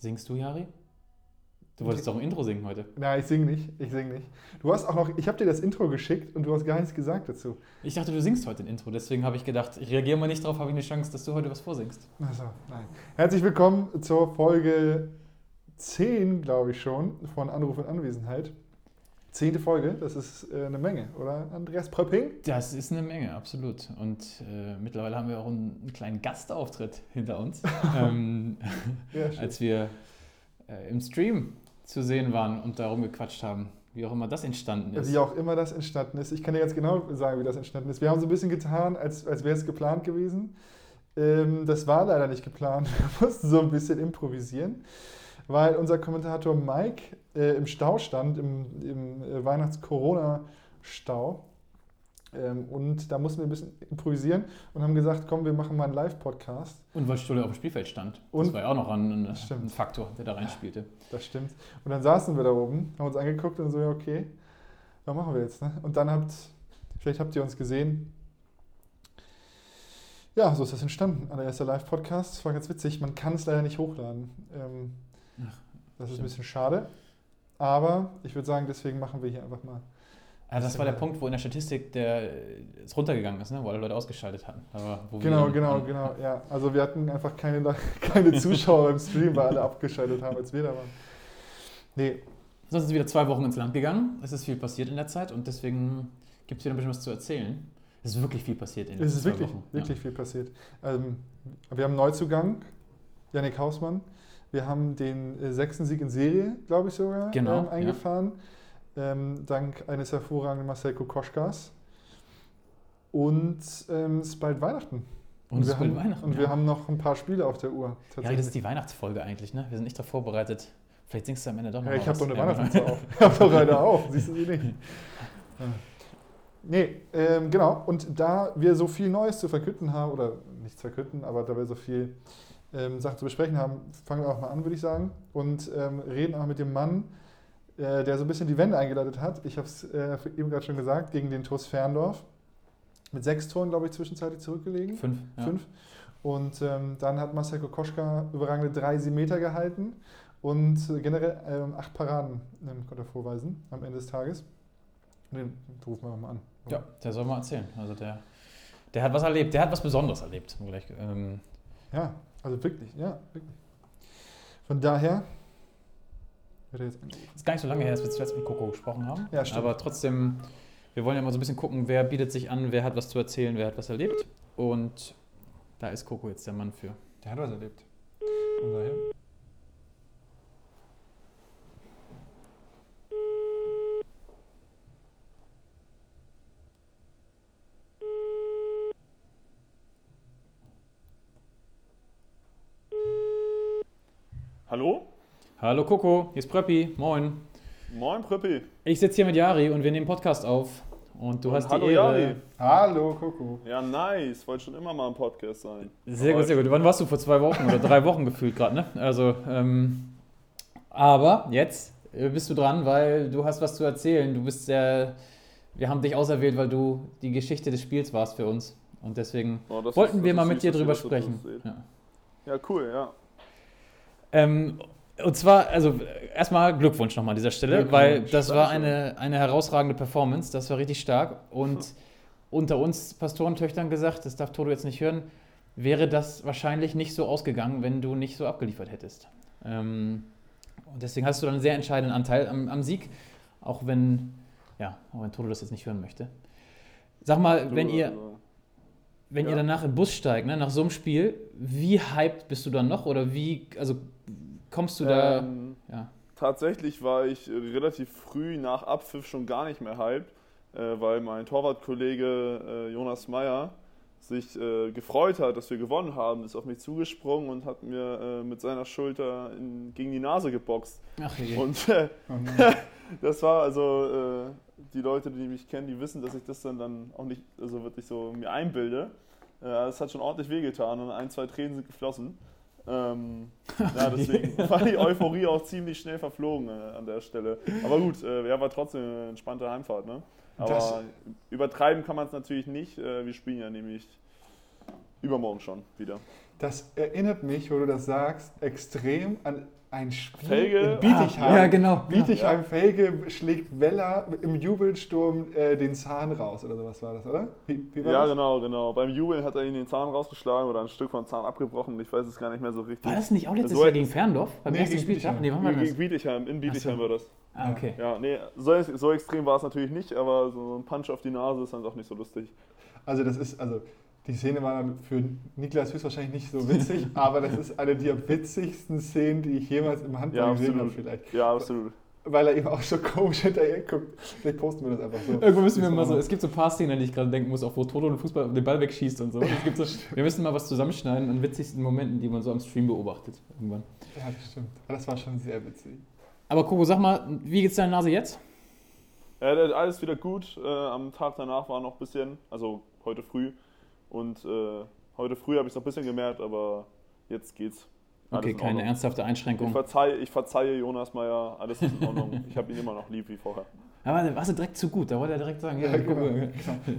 Singst du, Jari? Du wolltest doch ein Intro singen heute. Nein, ich singe nicht. Ich singe nicht. Du hast auch noch, ich habe dir das Intro geschickt und du hast gar nichts gesagt dazu. Ich dachte, du singst heute ein Intro, deswegen habe ich gedacht, ich reagiere mal nicht drauf, habe ich eine Chance, dass du heute was vorsingst. Also, nein. Herzlich willkommen zur Folge 10, glaube ich schon, von Anruf und Anwesenheit. Zehnte Folge, das ist äh, eine Menge, oder Andreas Pröpping? Das ist eine Menge, absolut. Und äh, mittlerweile haben wir auch einen, einen kleinen Gastauftritt hinter uns, ähm, Ja, als wir äh, im Stream zu sehen waren und darum gequatscht haben, wie auch immer das entstanden ist. Wie auch immer das entstanden ist. Ich kann dir ganz genau sagen, wie das entstanden ist. Wir haben so ein bisschen getan, als, als wäre es geplant gewesen. Ähm, das war leider nicht geplant. Wir mussten so ein bisschen improvisieren, weil unser Kommentator Mike äh, im Stau stand, im, im äh, Weihnachts-Corona-Stau. Ähm, und da mussten wir ein bisschen improvisieren und haben gesagt, komm, wir machen mal einen Live-Podcast. Und weil Stulle auf dem Spielfeld stand. Und- das war ja auch noch ein, ein, Stimmt. Faktor, der da reinspielte. Das stimmt. Und dann saßen wir da oben, haben uns angeguckt und so, ja, okay, was machen wir jetzt? Ne? Und dann habt, vielleicht habt ihr uns gesehen. Ja, so ist das entstanden. Allererster Live-Podcast. Das war ganz witzig. Man kann es leider nicht hochladen. Ähm, Ach, das ist ein stimmt. bisschen schade. Aber ich würde sagen, deswegen machen wir hier einfach mal. Also das war der Punkt, wo in der Statistik der es runtergegangen ist, ne? wo alle Leute ausgeschaltet hatten. Wo Genau, wir- genau, genau. Ja, also wir hatten einfach keine, keine Zuschauer im Stream, weil alle abgeschaltet haben, als wir da waren. Nee, Sonst ist wieder zwei Wochen ins Land gegangen. Es ist viel passiert in der Zeit und deswegen gibt es wieder ein bisschen was zu erzählen. Es ist wirklich viel passiert in den Es ist letzten wirklich, Wochen. wirklich viel passiert. Ähm, wir haben einen Neuzugang, Yannick Hausmann. Wir haben den äh, sechsten Sieg in Serie, glaube ich sogar, Genau, ähm, ja. eingefahren. Ähm, dank eines hervorragenden Marcel Kokoschkas. Und ähm, es ist bald Weihnachten. Ja. Und es wir ist bald haben, Weihnachten. Und ja. wir haben noch ein paar Spiele auf der Uhr. ja, das ist die Weihnachtsfolge eigentlich. Ne? Wir sind nicht darauf vorbereitet. Vielleicht singst du am Ende doch noch Ja, mal ich habe doch eine Ja, Weihnachtsmütze auf. Ich habe doch eine auf, siehst du sie nicht? Ja. Nee, ähm, genau. Und da wir so viel Neues zu verkünden haben, oder nicht zu verkünden, aber da wir so viel ähm, Sachen zu besprechen haben, fangen wir auch mal an, würde ich sagen. Und ähm, reden auch mit dem Mann, äh, der so ein bisschen die Wende eingeleitet hat. Ich habe es äh, eben gerade schon gesagt, gegen den TuS Ferndorf. Mit sechs Toren, glaube ich, zwischenzeitlich zurückgelegen. Fünf. Ja. Fünf. Und ähm, dann hat Marcel Kokoschka überragende drei Meter gehalten und generell ähm, acht Paraden ähm, konnte er vorweisen am Ende des Tages. Den, rufen wir mal an. ja, der soll mal erzählen. Also der, der hat was erlebt. Der hat was Besonderes erlebt. Ähm, ja, also wirklich, ja, wirklich. Von daher wird er jetzt angerufen. ist gar nicht so lange her, dass wir zuletzt mit Coco gesprochen haben. Ja, stimmt. Aber trotzdem, wir wollen ja mal so ein bisschen gucken, wer bietet sich an, wer hat was zu erzählen, wer hat was erlebt. Und da ist Coco jetzt der Mann für. Der hat was erlebt. Von daher. Hallo? Hallo Coco, hier ist Pröppi. Moin. Moin, Prippi. Ich sitze hier mit Jari und wir nehmen Podcast auf. Und du Und hast hallo, die Ehre. Jari. Hallo, Coco. Ja, nice. Wollte schon immer mal ein Podcast sein. Sehr gut, sehr gut. Wann warst du? Vor zwei Wochen oder drei Wochen gefühlt gerade, ne? Also, ähm, aber jetzt äh, bist du dran, weil du hast was zu erzählen. Du bist sehr, wir haben dich auserwählt, weil du die Geschichte des Spiels warst für uns. Und deswegen Oh, wollten ist- wir mal mit dir drüber sprechen. Ja. Ja, cool, ja. Ähm, und zwar, also erstmal Glückwunsch nochmal an dieser Stelle, weil das war eine, eine herausragende Performance, das war richtig stark. Und unter uns Pastorentöchtern gesagt, das darf Toto jetzt nicht hören, wäre das wahrscheinlich nicht so ausgegangen, wenn du nicht so abgeliefert hättest. Ähm, und deswegen hast du dann einen sehr entscheidenden Anteil am, am Sieg, auch wenn, ja, auch wenn Toto das jetzt nicht hören möchte. Sag mal, wenn ihr, wenn ihr Ja. danach in den Bus steigt, ne, nach so einem Spiel, wie hyped bist du dann noch? Oder wie, also kommst du da, ähm, ja. Tatsächlich war ich äh, relativ früh nach Abpfiff schon gar nicht mehr hyped, äh, weil mein Torwartkollege äh, Jonas Meyer sich äh, gefreut hat, dass wir gewonnen haben, ist auf mich zugesprungen und hat mir äh, mit seiner Schulter in, gegen die Nase geboxt. Ach, je. Und äh, Oh. Das war also, die Leute, die mich kennen, die wissen, dass ich das dann, dann auch nicht also wirklich so mir einbilde. Äh, das hat schon ordentlich wehgetan und ein, zwei Tränen sind geflossen. Ähm, ja, deswegen war die Euphorie auch ziemlich schnell verflogen äh, an der Stelle. Aber gut, äh, ja, war trotzdem eine entspannte Heimfahrt. Ne? Aber Das- übertreiben kann man es natürlich nicht. Äh, wir spielen ja nämlich übermorgen schon wieder. Das erinnert mich, wo du das sagst, extrem an ein Spiel Felge? in Bietigheim. Ah, ja, genau. Bietigheim Felge schlägt Weller im Jubelsturm äh, den Zahn raus oder sowas war das, oder? Wie, wie war Ja, das? genau, genau. Beim Jubeln hat er ihn den Zahn rausgeschlagen oder ein Stück vom Zahn abgebrochen. Ich weiß es gar nicht mehr so richtig. War das nicht auch letztes So- Jahr gegen Ferndorf? Beim Nee, ersten gegen Spieltag? Nee, wann war Gegen das? Bietigheim, in Bietigheim so. war das. Ah, okay. Ja, nee, so, so extrem war es natürlich nicht, aber so ein Punch auf die Nase ist dann doch nicht so lustig. Also das ist, also die Szene war für Niklas höchstwahrscheinlich nicht so witzig, aber das ist eine der witzigsten Szenen, die ich jemals im Handball Ja, gesehen habe vielleicht. Ja, absolut. Weil er eben auch so komisch hinterher guckt. Vielleicht posten wir das einfach so. Irgendwo müssen wir mal so, es gibt so ein paar Szenen, an die ich gerade denken muss, auch wo Toto den Fußball den Ball wegschießt und so. Es gibt so wir müssen mal was zusammenschneiden an witzigsten Momenten, die man so am Stream beobachtet. Irgendwann. Ja, das stimmt. Das war schon sehr witzig. Aber Coco, sag mal, wie geht's deiner Nase jetzt? Ja, der- alles wieder gut. Äh, am Tag danach war noch ein bisschen, also heute früh. Und äh, heute früh habe ich es noch ein bisschen gemerkt, aber jetzt geht's. Alles Okay, in keine ernsthafte Ich Einschränkung. verzeihe, ich verzeihe Jonas Meyer, alles ist in Ordnung. ich habe ihn immer noch lieb wie vorher. Aber da warst du direkt zu gut, da wollte er direkt sagen, ja, Ja, genau.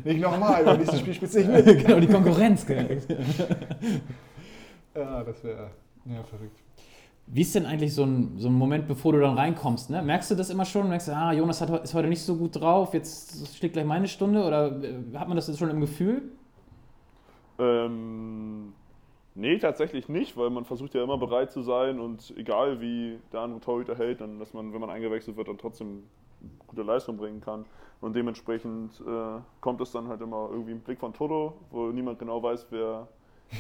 Nicht nochmal, beim nächsten Spiel spielst du nicht mit. genau, die Konkurrenz. Ja, das wäre ja, verrückt. Wie ist denn eigentlich so ein, so ein Moment, bevor du dann reinkommst? Ne? Merkst du das immer schon? Merkst du, ah, Jonas hat, ist heute nicht so gut drauf, jetzt steht gleich meine Stunde? Oder äh, hat man das jetzt schon im Gefühl? Ähm, nee, tatsächlich nicht, weil man versucht ja immer bereit zu sein und egal wie der andere Torhüter hält, dann, dass man, wenn man eingewechselt wird, dann trotzdem gute Leistung bringen kann. Und dementsprechend äh, kommt es dann halt immer irgendwie im Blick von Toto, wo niemand genau weiß, wer,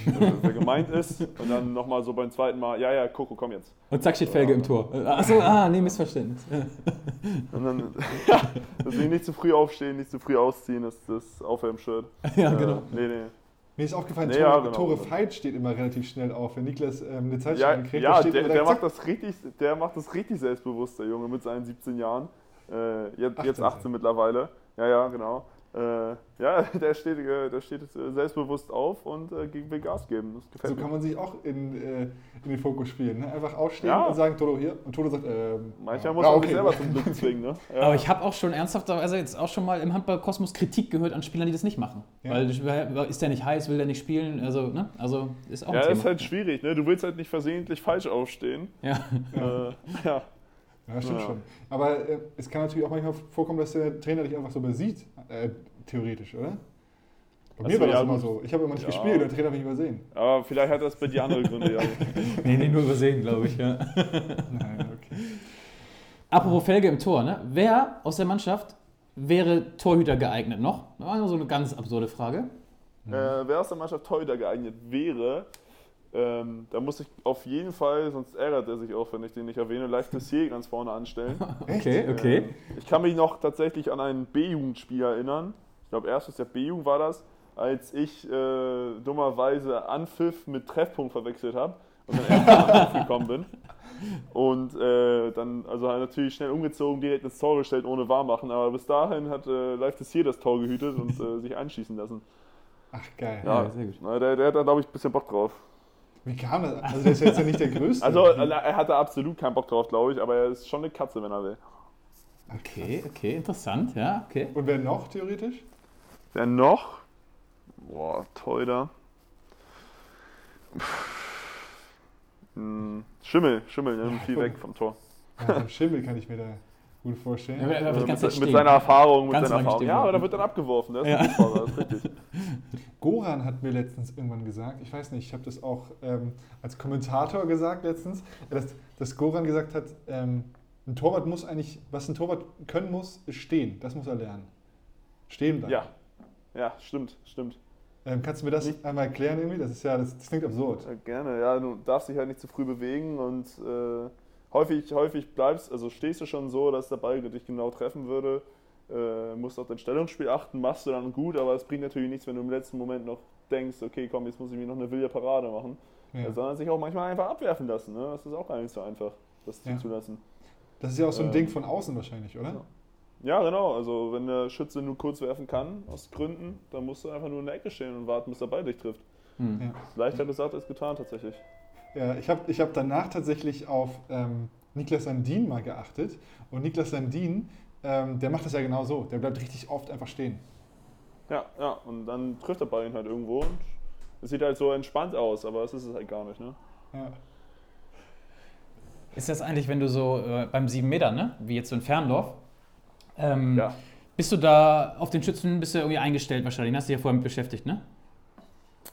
äh, wer gemeint ist. Und dann nochmal so beim zweiten Mal, ja, ja, Coco, komm jetzt. Und zack steht Felge im Tor. Achso, ah, nee, Missverständnis. Und dann, ja, deswegen nicht zu früh aufstehen, nicht zu früh ausziehen, ist das Aufwärmshirt. ja, Äh, genau. nee, nee. Mir ist aufgefallen, Nee, Tore, ja, genau. Tore Veit steht immer relativ schnell auf. Wenn Niklas ähm, eine Ja, Zeitschrift kriegt, ja steht der, immer der, macht das richtig, der macht das richtig selbstbewusst, der Junge, mit seinen 17 Jahren. Äh, jetzt, 18 jetzt 18 mittlerweile. Ja, ja, genau. Äh, ja, der steht, äh, der steht äh, selbstbewusst auf und äh, will Gas geben. Das So gefällt kann mir. man sich auch in, äh, in den Fokus spielen. Ne? Einfach aufstehen Ja. und sagen, Toto hier. Und Toto sagt, ähm, Manchmal ja. muss ja, man okay. sich selber zum Glück zwingen. Ne? Ja. Aber ich habe auch schon ernsthafterweise jetzt auch schon mal im Handballkosmos Kritik gehört an Spielern, die das nicht machen. Ja. Weil ist der nicht heiß, will der nicht spielen? Also, ne? Also ist auch ja, ein Thema. ist halt schwierig. Ne? Du willst halt nicht versehentlich falsch aufstehen. ja. Äh, ja. Ja, stimmt Ja. schon. Aber äh, es kann natürlich auch manchmal vorkommen, dass der Trainer dich einfach so übersieht. Äh, theoretisch, oder? Bei mir so, war das ja, immer so. Ich habe immer nicht Ja. gespielt, der Trainer hat mich übersehen. Aber vielleicht hat das bei dir andere Gründe. Ja. Nee, nee, nur übersehen, glaube ich. Ja. Nein, okay. Apropos Felge im Tor, ne? Wer aus der Mannschaft wäre Torhüter geeignet noch? Das war nur so eine ganz absurde Frage. Äh, wer aus der Mannschaft Torhüter geeignet wäre, ähm, da muss ich auf jeden Fall, sonst ärgert er sich auch, wenn ich den nicht erwähne, Live Tessier ganz vorne anstellen. Okay, okay. Ähm, ich kann mich noch tatsächlich an ein B-Jugendspiel erinnern. Ich glaube, erstes Jahr B-Jugend war das, als ich äh, dummerweise Anpfiff mit Treffpunkt verwechselt habe und dann erst Anpfiff gekommen bin. Und äh, dann, also halt natürlich schnell umgezogen, direkt ins Tor gestellt, ohne Warmachen. Aber bis dahin hat äh, Live Tessier das Tor gehütet und äh, sich einschießen lassen. Ach, geil. Ja, Ja, sehr gut. Na, der, der hat da, glaube ich, ein bisschen Bock drauf. Wie kam das? Also, der ist jetzt ja nicht der Größte. Also, er hatte absolut keinen Bock drauf, glaube ich, aber er ist schon eine Katze, wenn er will. Okay, okay, interessant, ja, okay. Und wer noch theoretisch? Wer noch? Boah, Teuder. Hm, Schimmel, Schimmel, ne? viel weg vom Tor. Ja, Schimmel kann ich mir da gut vorstellen. Ja, Äh, mit, mit seiner Erfahrung, mit Ganz seiner Erfahrung. Ja, aber da wird dann abgeworfen, das ist Ja. das ist richtig. Goran hat mir letztens irgendwann gesagt, ich weiß nicht, ich habe das auch ähm, als Kommentator gesagt letztens, dass, dass Goran gesagt hat, ähm, ein Torwart muss eigentlich, was ein Torwart können muss, ist stehen. Das muss er lernen. Stehen bleiben. Ja, ja, stimmt, stimmt. Ähm, kannst du mir das Nicht- einmal erklären irgendwie? Das ist ja, das, das klingt absurd. Ja, gerne, ja, du darfst dich halt nicht zu früh bewegen und äh, häufig, häufig bleibst, also stehst du schon so, dass der Ball dich genau treffen würde. Äh, musst auf dein Stellungsspiel achten, machst du dann gut, aber es bringt natürlich nichts, wenn du im letzten Moment noch denkst, okay, komm, jetzt muss ich mir noch eine wilde Parade machen. Ja. Ja, sondern sich auch manchmal einfach abwerfen lassen. Ne? Das ist auch gar nicht so einfach, das Ja. zuzulassen. Das ist ja auch so ein Ähm, Ding von außen wahrscheinlich, oder? ja. Ja, genau. Also wenn der Schütze nur kurz werfen kann, aus Gründen, dann musst du einfach nur in der Ecke stehen und warten, bis der Ball dich trifft. Hm. Ja. Leichter gesagt als getan tatsächlich. Ja, ich habe ich hab danach tatsächlich auf ähm, Niklas Sandin mal geachtet. Und Niklas Sandin, ähm, der macht das ja genau so. Der bleibt richtig oft einfach stehen. Ja, ja. Und dann trifft der Ball ihn halt irgendwo und Es sieht halt so entspannt aus, aber es ist es halt gar nicht, ne? Ja. Ist das eigentlich, wenn du so äh, beim 7 Meter, ne? wie jetzt so in Ferndorf, ähm, Ja. bist du da auf den Schützen bist du irgendwie eingestellt wahrscheinlich, ne? hast du dich ja vorher mit beschäftigt, ne?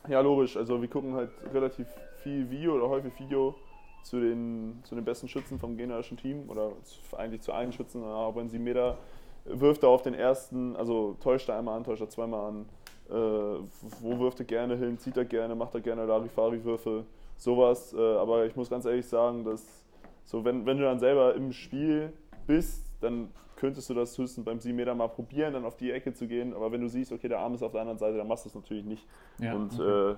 Ja, logisch. Also wir gucken halt relativ viel Video oder häufig Video zu den, zu den besten Schützen vom gegnerischen Team oder eigentlich zu allen Schützen, aber in 7 Meter wirft er auf den ersten, also täuscht er einmal an, täuscht er zweimal an. Äh, wo wirft er gerne hin, zieht er gerne, macht er gerne Larifari-Würfe, sowas. Äh, aber ich muss ganz ehrlich sagen, dass so, wenn, wenn du dann selber im Spiel bist, dann könntest du das höchstens beim 7 Meter mal probieren, dann auf die Ecke zu gehen. Aber wenn du siehst, okay, der Arm ist auf der anderen Seite, dann machst du es natürlich nicht. Und äh,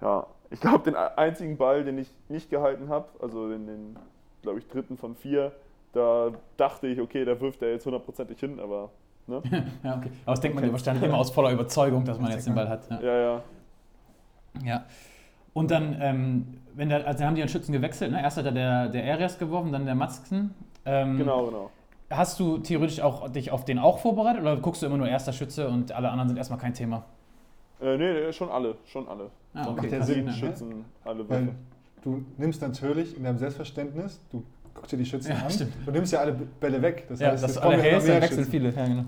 ja, ich glaube, den einzigen Ball, den ich nicht gehalten habe, also den, den glaube ich, dritten von vier, da dachte ich, okay, da wirft er jetzt hundertprozentig hin, aber ne? ja, okay. Aber das denkt man wahrscheinlich immer aus voller Überzeugung, dass man jetzt den Ball hat. Ja. Ja, ja. ja. Und dann, ähm, wenn der, also haben die einen Schützen gewechselt, ne? Erst hat er der, der Arias geworfen, dann der Matzken. Ähm, Genau, genau. Hast du theoretisch auch dich auf den auch vorbereitet oder guckst du immer nur erster Schütze und alle anderen sind erstmal kein Thema? Äh, nee, nee, schon alle, schon alle. Ah, okay, der den Sinn, sieben ne? Schützen, alle Weil Würfe. du nimmst natürlich in deinem Selbstverständnis, du guckst dir die Schützen Ja, an, stimmt. du nimmst ja alle Bälle weg. Das Ja, heißt, das alle ja dann wechseln Schützen. viele. Ja, genau.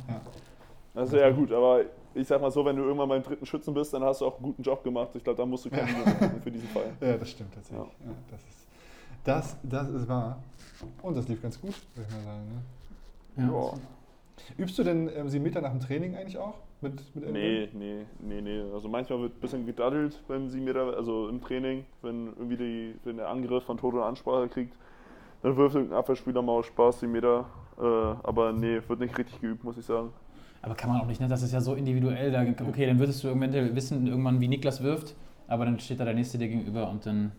Also ja gut, aber ich sag mal so, wenn du irgendwann beim dritten Schützen bist, dann hast du auch einen guten Job gemacht. Ich glaube, da musst du keine machen für diesen Fall. Ja, das stimmt tatsächlich. Ja. das, ist, das, das ist wahr. Und das lief ganz gut, würde ich mal sagen. Ne? Ja. Ja. Übst du denn ähm, 7 Meter nach dem Training eigentlich auch? Mit, mit Nee, nee, nee, nee. Also manchmal wird ein bisschen gedaddelt beim 7 Meter, also im Training, wenn irgendwie die, wenn der Angriff von Toto eine Ansprache kriegt, dann wirft irgendein Abwehrspieler mal aus Spaß 7 Meter. Äh, aber nee, wird nicht richtig geübt, muss ich sagen. Aber kann man auch nicht, ne? Das ist ja so individuell. Da, okay, dann würdest du irgendwann wissen, irgendwann, wie Niklas wirft, aber dann steht da der Nächste dir gegenüber und dann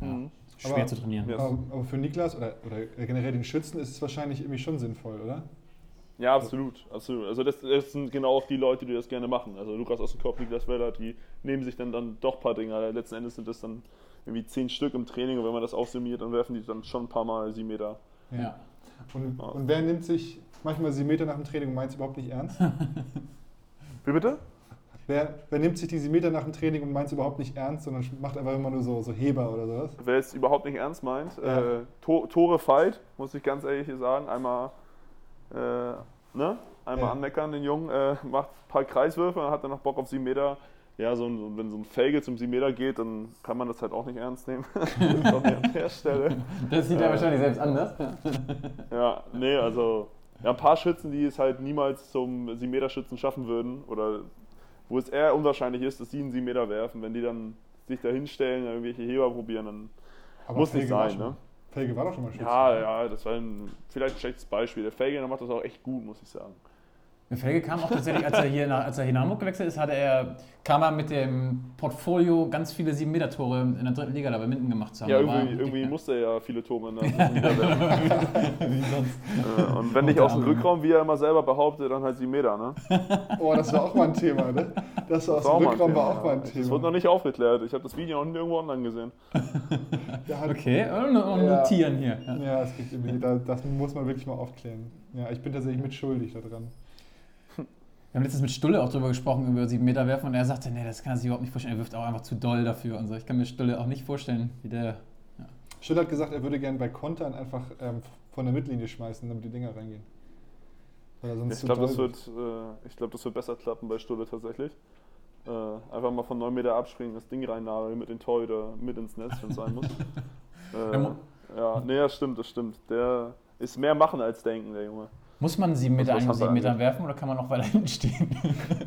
ja, Mhm. schwer Aber- zu trainieren. Aber, aber für Niklas oder, oder generell den Schützen ist es wahrscheinlich irgendwie schon sinnvoll, oder? Ja, absolut, absolut. Also das, das sind genau auch die Leute, die das gerne machen. Also Lukas aus dem Kopf, Niklas Weller, die nehmen sich dann, dann doch ein paar Dinger. Letzten Endes sind das dann irgendwie zehn Stück im Training und wenn man das aufsummiert, dann werfen die dann schon ein paar Mal sieben Meter. Ja. Und, Ja. und wer nimmt sich manchmal 7 Meter nach dem Training und meint es überhaupt nicht ernst? Wie bitte? wer, wer nimmt sich die 7 Meter nach dem Training und meint es überhaupt nicht ernst, sondern macht einfach immer nur so, so Heber oder sowas? Wer es überhaupt nicht ernst meint, Ja. äh, To- Tore Fight, muss ich ganz ehrlich sagen, einmal, äh, ne? einmal Ja. anmeckern, den Jungen, äh, macht ein paar Kreiswürfe und hat dann noch Bock auf sieben Meter. Ja, so, ein- wenn so ein Felge zum 7 Meter geht, dann kann man das halt auch nicht ernst nehmen. Nicht an der Stelle. Das sieht er wahrscheinlich selbst anders. Ja, nee, also ja, ein paar Schützen, die es halt niemals zum 7-Meter-Schützen schaffen würden oder wo es eher unwahrscheinlich ist, dass sie einen 7 Meter werfen. Wenn die dann sich da hinstellen, irgendwelche Heber probieren, dann Aber muss nicht Felge war sein, ne? Felge war doch schon mal Schütze. Ja, ja, das war ein, vielleicht ein schlechtes Beispiel. Der Felge, macht das auch echt gut, muss ich sagen. Der Felge kam auch tatsächlich, als er hier nach, als er hier nach Hamburg gewechselt ist, hatte er, kam er mit dem Portfolio ganz viele 7-Meter-Tore in der dritten Liga da bei Minden gemacht zu haben. Ja, irgendwie, irgendwie musste er ja viele Tore in der dritten Liga. Wie sonst. Äh, Und wenn nicht aus dem Rückraum, wie er immer selber behauptet, dann halt 7 Meter, ne? Oh, das war auch mal ein Thema, ne? Das war aus Das dem Rückraum war auch mal ein. Thema. Das wurde noch nicht aufgeklärt. Ich habe das Video noch nirgendwo online gesehen. Okay, und, und Ja. notieren hier. Ja. Ja, es gibt das muss man wirklich mal aufklären. Ja, ich bin tatsächlich mitschuldig daran. Wir haben letztens mit Stulle auch drüber gesprochen, über 7 Meter werfen und er sagte, nee, das kann er sich überhaupt nicht vorstellen. Er wirft auch einfach zu doll dafür und so. Ich kann mir Stulle auch nicht vorstellen, wie der. Schüller hat gesagt, er würde gerne bei Kontern einfach ähm, von der Mittellinie schmeißen, damit die Dinger reingehen. Weil er sonst Ich glaube, das, wird, äh, ich glaub, das wird besser klappen bei Stulle tatsächlich. Äh, einfach mal von 9 Meter abspringen, das Ding reinnageln mit den Torhüter mit ins Netz, wenn es sein muss. Ja, äh, ja, nee, das stimmt, das stimmt. Der ist mehr machen als denken, der Junge. Muss man 7 Meter Was eigentlich hast du 7 Meter angeht? werfen oder kann man noch weiter hinten stehen?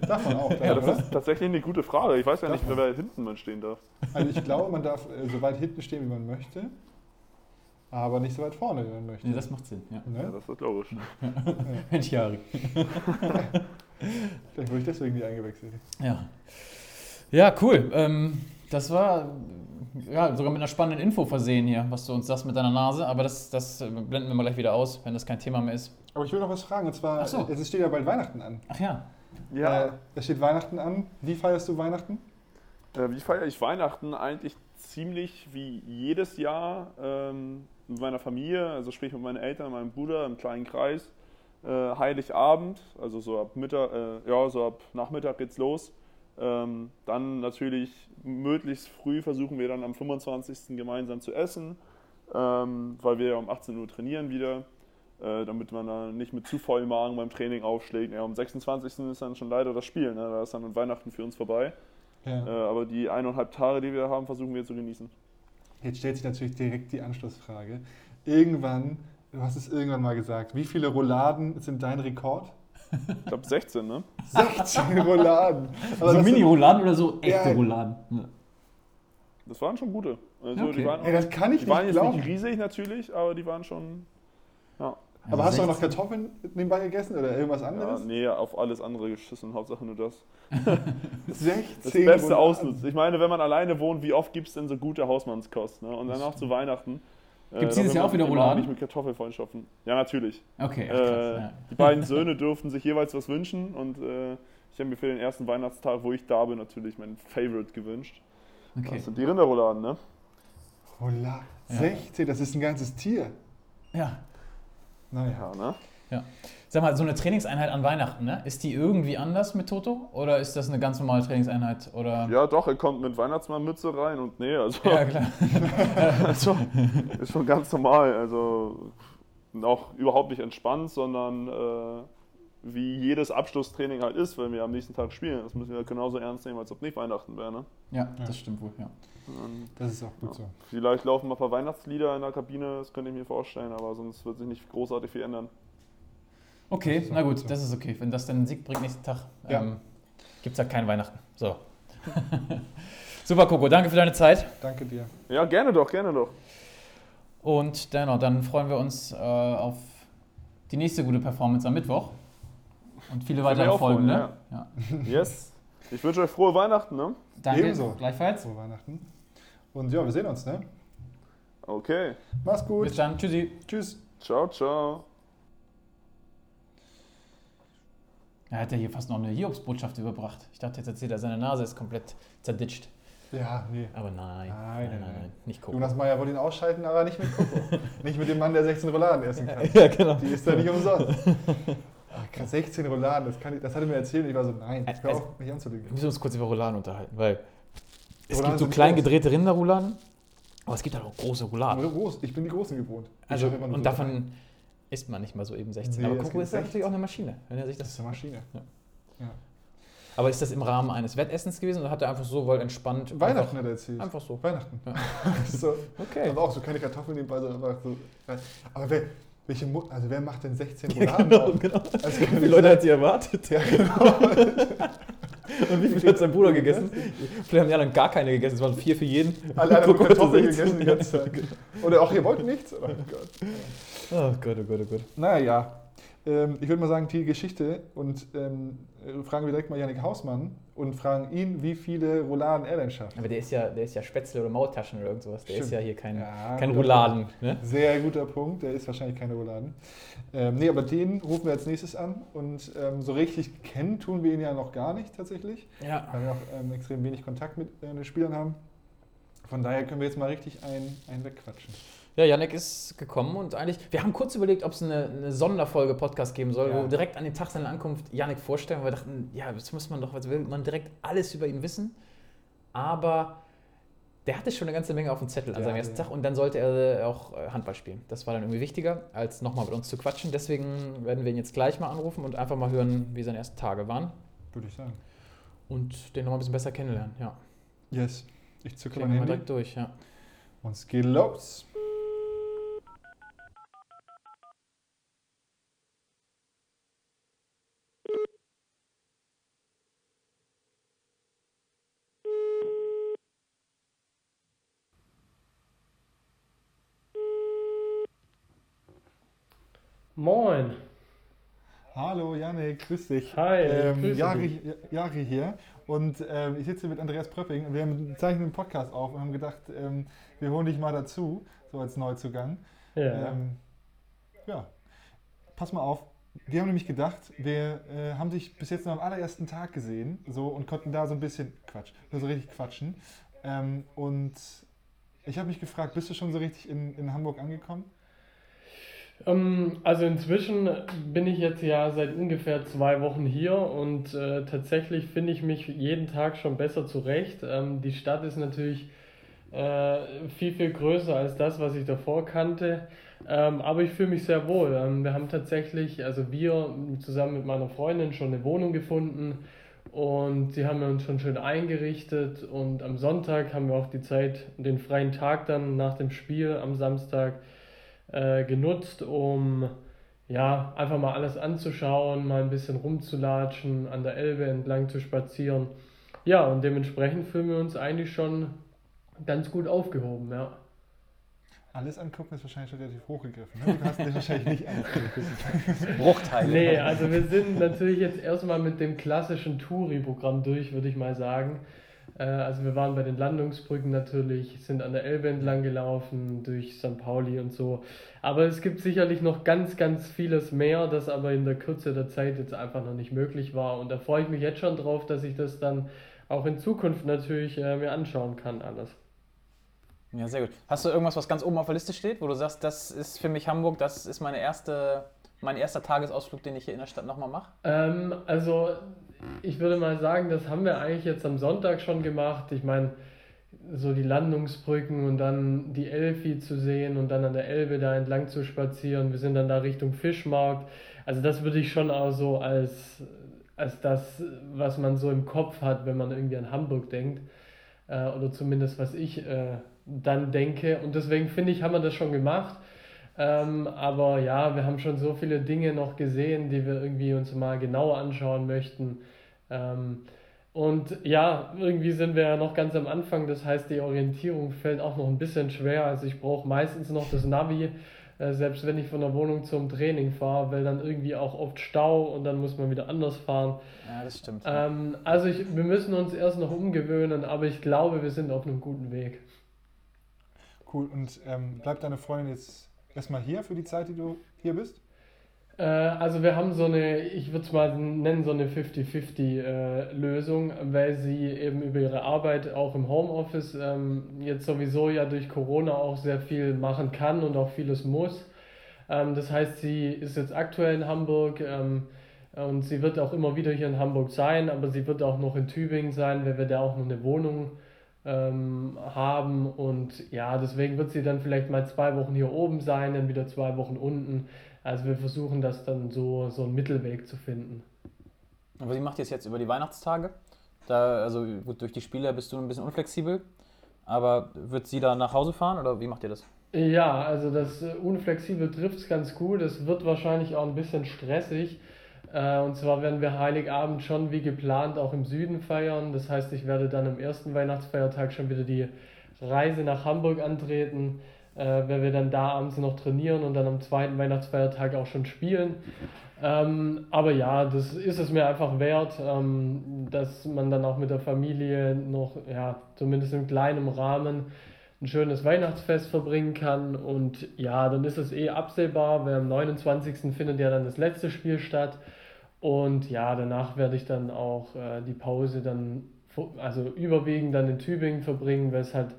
Darf man auch, Ja, darf, das oder? ist tatsächlich eine gute Frage. Ich weiß ja nicht, Darf wer hinten man stehen darf. Also ich glaube, man darf äh, so weit hinten stehen, wie man möchte, aber nicht so weit vorne, wie man möchte. Nee, das macht Sinn, ja. Ja, ne? das ist logisch. Mensch, Jari. Vielleicht wurde ich deswegen nie eingewechselt. Ja. Ja, cool. Ähm, das war ja, sogar mit einer spannenden Info versehen hier, was du uns sagst mit deiner Nase. Aber das, das äh, blenden wir mal gleich wieder aus, wenn das kein Thema mehr ist. Aber ich will noch was fragen, und zwar, so. es steht ja bald Weihnachten an. Ach ja. Ja, Äh, es steht Weihnachten an. Wie feierst du Weihnachten? Äh, wie feiere ich Weihnachten? Eigentlich ziemlich wie jedes Jahr ähm, mit meiner Familie, also sprich mit meinen Eltern, meinem Bruder im kleinen Kreis. Äh, Heiligabend, also so ab Mittag, äh, ja, so ab Nachmittag geht's los. Ähm, dann natürlich möglichst früh versuchen wir dann am 25. gemeinsam zu essen, ähm, weil wir ja um 18 Uhr trainieren wieder, äh, damit man dann nicht mit zu vollem Magen beim Training aufschlägt. Ja, am 26. ist dann schon leider das Spiel, ne? da ist dann Weihnachten für uns vorbei. Ja. Äh, aber die eineinhalb Tage, die wir haben, versuchen wir zu genießen. Jetzt stellt sich natürlich direkt die Anschlussfrage. Irgendwann, du hast es irgendwann mal gesagt, wie viele Rouladen sind dein Rekord? Ich glaube 16, ne? 16 Rouladen. Aber so das Mini-Rouladen oder so echte Ja. Rouladen? Ja. Das waren schon gute. Also Okay. die waren, Ey, das kann ich die waren nicht jetzt nicht riesig natürlich, aber die waren schon. Ja, Aber hast du auch noch 16. Kartoffeln nebenbei gegessen oder irgendwas ja anderes? nee, auf alles andere geschissen, Hauptsache nur das. 16 Das beste ausnutzen. Ich meine, wenn man alleine wohnt, wie oft gibt es denn so gute Hausmannskost? Ne? Und dann auch zu Weihnachten. Äh, Gibt's da dieses Jahr auch wieder Rouladen? nicht mit Kartoffelfreundschaften. Ja, natürlich. Okay, ach, Äh, krass. Ja. Die beiden Söhne dürfen sich jeweils was wünschen und äh, ich habe mir für den ersten Weihnachtstag, wo ich da bin, natürlich mein Favorite gewünscht. Okay. Das sind die Rinderrouladen, ne? Rouladen. Ja. 16, das ist ein ganzes Tier. Ja. Naja. Ja, ne? Sag mal, so eine Trainingseinheit an Weihnachten, ne? Ist die irgendwie anders mit Toto? Oder ist das eine ganz normale Trainingseinheit? Oder? Ja, doch, er kommt mit Weihnachtsmannmütze rein und nee, also Ja, klar. ist, schon, ist schon ganz normal. Also auch überhaupt nicht entspannt, sondern äh, wie jedes Abschlusstraining halt ist, wenn wir am nächsten Tag spielen. Das müssen wir genauso ernst nehmen, als ob nicht Weihnachten wäre. Ne? Ja, das stimmt wohl, ja. Und Das ist auch gut so. vielleicht laufen mal ein paar Weihnachtslieder in der Kabine, das könnte ich mir vorstellen, aber sonst wird sich nicht großartig viel ändern. Okay, na gut so. das ist okay. Wenn das dann einen Sieg bringt nächsten Tag, Ja. ähm, gibt es ja kein Weihnachten. So. Super, Coco, danke für deine Zeit. Danke dir. Ja, gerne doch, gerne doch. Und dennoch, dann freuen wir uns äh, auf die nächste gute Performance am Mittwoch. Und viele weitere Folgen, freuen, ne? Ja. Yes. Ich wünsche euch frohe Weihnachten, ne? Danke, Ebenso. gleichfalls. Frohe Weihnachten. Und ja, wir sehen uns, ne? Okay. Mach's gut. Bis dann, tschüssi. Tschüss. Ciao, ciao. Er hat ja hier fast noch eine Hiobsbotschaft überbracht. Ich dachte, jetzt erzählt er, seine Nase ist komplett zerditscht. Ja, nee. Aber nein, Nein, nein, nein. nicht Coco. Jonas Meyer wollte ihn ausschalten, aber nicht mit Coco. nicht mit dem Mann, der 16 Rouladen essen kann. Ja, genau. Die ist da nicht umsonst. Ach, krass, 16 Rouladen, das, kann ich, das hat er mir erzählt und ich war so, nein, hör Also- auf, mich anzulügen. Wir müssen uns kurz über Rouladen unterhalten, weil es Rouladen gibt so klein gedrehte Rinderrouladen, aber es gibt halt auch große Rouladen. Groß, ich bin die Großen gewohnt. Ich Also, und davon isst man nicht mal so eben 16. Nee, aber Coco ist ja 16. natürlich auch eine Maschine. Wenn er sich Das ist das, eine Maschine. Ja. Ja. aber ist das im Rahmen eines Wettessens gewesen oder hat er einfach so wohl entspannt? Weihnachten Einfach, hat er erzählt. einfach so. Weihnachten. Ja. so, Okay. aber auch so keine Kartoffeln nebenbei, sondern einfach so. Aber wer, welche Mu also wer macht denn 16 Ja, Rouladen? genau, auf? genau. Also, Wie viele Leute hat sie erwartet? Ja, genau. Und wie viel hat sein Bruder gegessen? Vielleicht haben die anderen gar keine gegessen. Es waren vier für jeden. Alle haben Kartoffeln 16. gegessen die ganze Zeit. Oder auch, ihr wollt nichts? Oh Gott. Oh Gott, oh Gott, oh Gott. Naja, ähm, ich würde mal sagen, die Geschichte und ähm, äh, fragen wir direkt mal Janik Hausmann und fragen ihn, wie viele Rouladen er denn schafft. Aber der ist ja, der ist ja Spätzle oder Maultaschen oder irgend sowas. Der ist Stimmt. ja hier kein, Ja, kein Rouladen. Ne? Sehr guter Punkt, der ist wahrscheinlich keine Rouladen. Ähm, nee, aber den rufen wir als nächstes an und ähm, so richtig kennen tun wir ihn ja noch gar nicht tatsächlich, Ja. weil wir auch ähm, extrem wenig Kontakt mit äh, den Spielern haben. Von daher können wir jetzt mal richtig einen, einen wegquatschen. Ja, Janek ist gekommen und eigentlich, wir haben kurz überlegt, ob es eine, eine Sonderfolge Podcast geben soll, Ja. wo direkt an dem Tag seiner Ankunft Janek vorstellen, weil wir dachten, ja, das muss man doch, was will man direkt alles über ihn wissen. Aber der hatte schon eine ganze Menge auf dem Zettel an Ja, seinem ersten ja. Tag und dann sollte er auch äh, Handball spielen. Das war dann irgendwie wichtiger, als nochmal mit uns zu quatschen. Deswegen werden wir ihn jetzt gleich mal anrufen und einfach mal hören, wie seine ersten Tage waren Würde ich sagen. und den nochmal ein bisschen besser kennenlernen. Ja, Yes. Ich zücke klingen mein Handy direkt durch, ja. und es geht los. Moin. Hallo Janik, grüß dich. Hi, ähm, Jari, Jari hier und ähm, ich sitze mit Andreas Pröpping und wir haben, zeichnen einen Podcast auf und haben gedacht, ähm, wir holen dich mal dazu, so als Neuzugang. Ja. Ähm, ja, pass mal auf. Wir haben nämlich gedacht, wir äh, haben dich bis jetzt nur am allerersten Tag gesehen so, und konnten da so ein bisschen, Quatsch, nur so richtig quatschen. Ähm, und ich habe mich gefragt, bist du schon so richtig in, in Hamburg angekommen? Ähm, also inzwischen bin ich jetzt ja seit ungefähr zwei Wochen hier und äh, tatsächlich finde ich mich jeden Tag schon besser zurecht. Ähm, die Stadt ist natürlich äh, viel, viel größer als das, was ich davor kannte. Ähm, aber ich fühle mich sehr wohl. Ähm, wir haben tatsächlich, also wir zusammen mit meiner Freundin schon eine Wohnung gefunden und sie haben uns schon schön eingerichtet und am Sonntag haben wir auch die Zeit, den freien Tag dann nach dem Spiel am Samstag äh, genutzt, um ja, einfach mal alles anzuschauen, mal ein bisschen rumzulatschen, an der Elbe entlang zu spazieren. Ja, und dementsprechend fühlen wir uns eigentlich schon ganz gut aufgehoben, ja. Alles angucken ist wahrscheinlich schon relativ hochgegriffen. Ne? Du hast dich wahrscheinlich nicht angeguckt. Bruchteile. Nee, also wir sind natürlich jetzt erstmal mit dem klassischen Touri-Programm durch, würde ich mal sagen. Äh, also wir waren bei den Landungsbrücken natürlich, sind an der Elbe entlang gelaufen, durch St. Pauli und so. Aber es gibt sicherlich noch ganz, ganz vieles mehr, das aber in der Kürze der Zeit jetzt einfach noch nicht möglich war. Und da freue ich mich jetzt schon drauf, dass ich das dann auch in Zukunft natürlich äh, mir anschauen kann, alles. Ja, sehr gut. Hast du irgendwas, was ganz oben auf der Liste steht, wo du sagst, das ist für mich Hamburg, das ist meine erste, mein erster Tagesausflug, den ich hier in der Stadt nochmal mache? Ähm, also ich würde mal sagen, das haben wir eigentlich jetzt am Sonntag schon gemacht. Ich meine, so die Landungsbrücken und dann die Elfi zu sehen und dann an der Elbe da entlang zu spazieren. Wir sind dann da Richtung Fischmarkt. Also das würde ich schon auch so als, als das, was man so im Kopf hat, wenn man irgendwie an Hamburg denkt. Äh, oder zumindest was ich äh, dann denke. Und deswegen finde ich, haben wir das schon gemacht. Ähm, aber ja, wir haben schon so viele Dinge noch gesehen, die wir irgendwie uns mal genauer anschauen möchten. Ähm, und ja, irgendwie sind wir ja noch ganz am Anfang, das heißt, die Orientierung fällt auch noch ein bisschen schwer. Also ich brauche meistens noch das Navi, äh, selbst wenn ich von der Wohnung zum Training fahre, weil dann irgendwie auch oft Stau und dann muss man wieder anders fahren. Ja, das stimmt. Ähm, also ich, wir müssen uns erst noch umgewöhnen, aber ich glaube, wir sind auf einem guten Weg. Cool. Und ähm, bleibt deine Freundin jetzt erstmal hier für die Zeit, die du hier bist? Äh, also wir haben so eine, ich würde es mal nennen, so eine 50-50-Lösung, äh, weil sie eben über ihre Arbeit auch im Homeoffice ähm, jetzt sowieso ja durch Corona auch sehr viel machen kann und auch vieles muss. Ähm, das heißt, sie ist jetzt aktuell in Hamburg ähm, und sie wird auch immer wieder hier in Hamburg sein, aber sie wird auch noch in Tübingen sein, weil wir da auch noch eine Wohnung ähm, haben. Und ja, deswegen wird sie dann vielleicht mal zwei Wochen hier oben sein, dann wieder zwei Wochen unten. Also wir versuchen das dann so, so einen Mittelweg zu finden. Aber sie macht jetzt über die Weihnachtstage. Da, also gut, durch die Spiele bist du ein bisschen unflexibel. Aber wird sie da nach Hause fahren oder wie macht ihr das? Ja, also das Unflexibel trifft es ganz gut. Es wird wahrscheinlich auch ein bisschen stressig. Äh, und zwar werden wir Heiligabend schon wie geplant auch im Süden feiern. Das heißt, ich werde dann am ersten Weihnachtsfeiertag schon wieder die Reise nach Hamburg antreten, äh, weil wir dann da abends noch trainieren und dann am zweiten Weihnachtsfeiertag auch schon spielen. Ähm, aber ja, das ist es mir einfach wert, ähm, dass man dann auch mit der Familie noch, ja, zumindest in kleinem Rahmen ein schönes Weihnachtsfest verbringen kann. Und ja, dann ist es eh absehbar, weil am 29. findet ja dann das letzte Spiel statt. Und ja, danach werde ich dann auch äh, die Pause dann, also überwiegend dann in Tübingen verbringen, weil es halt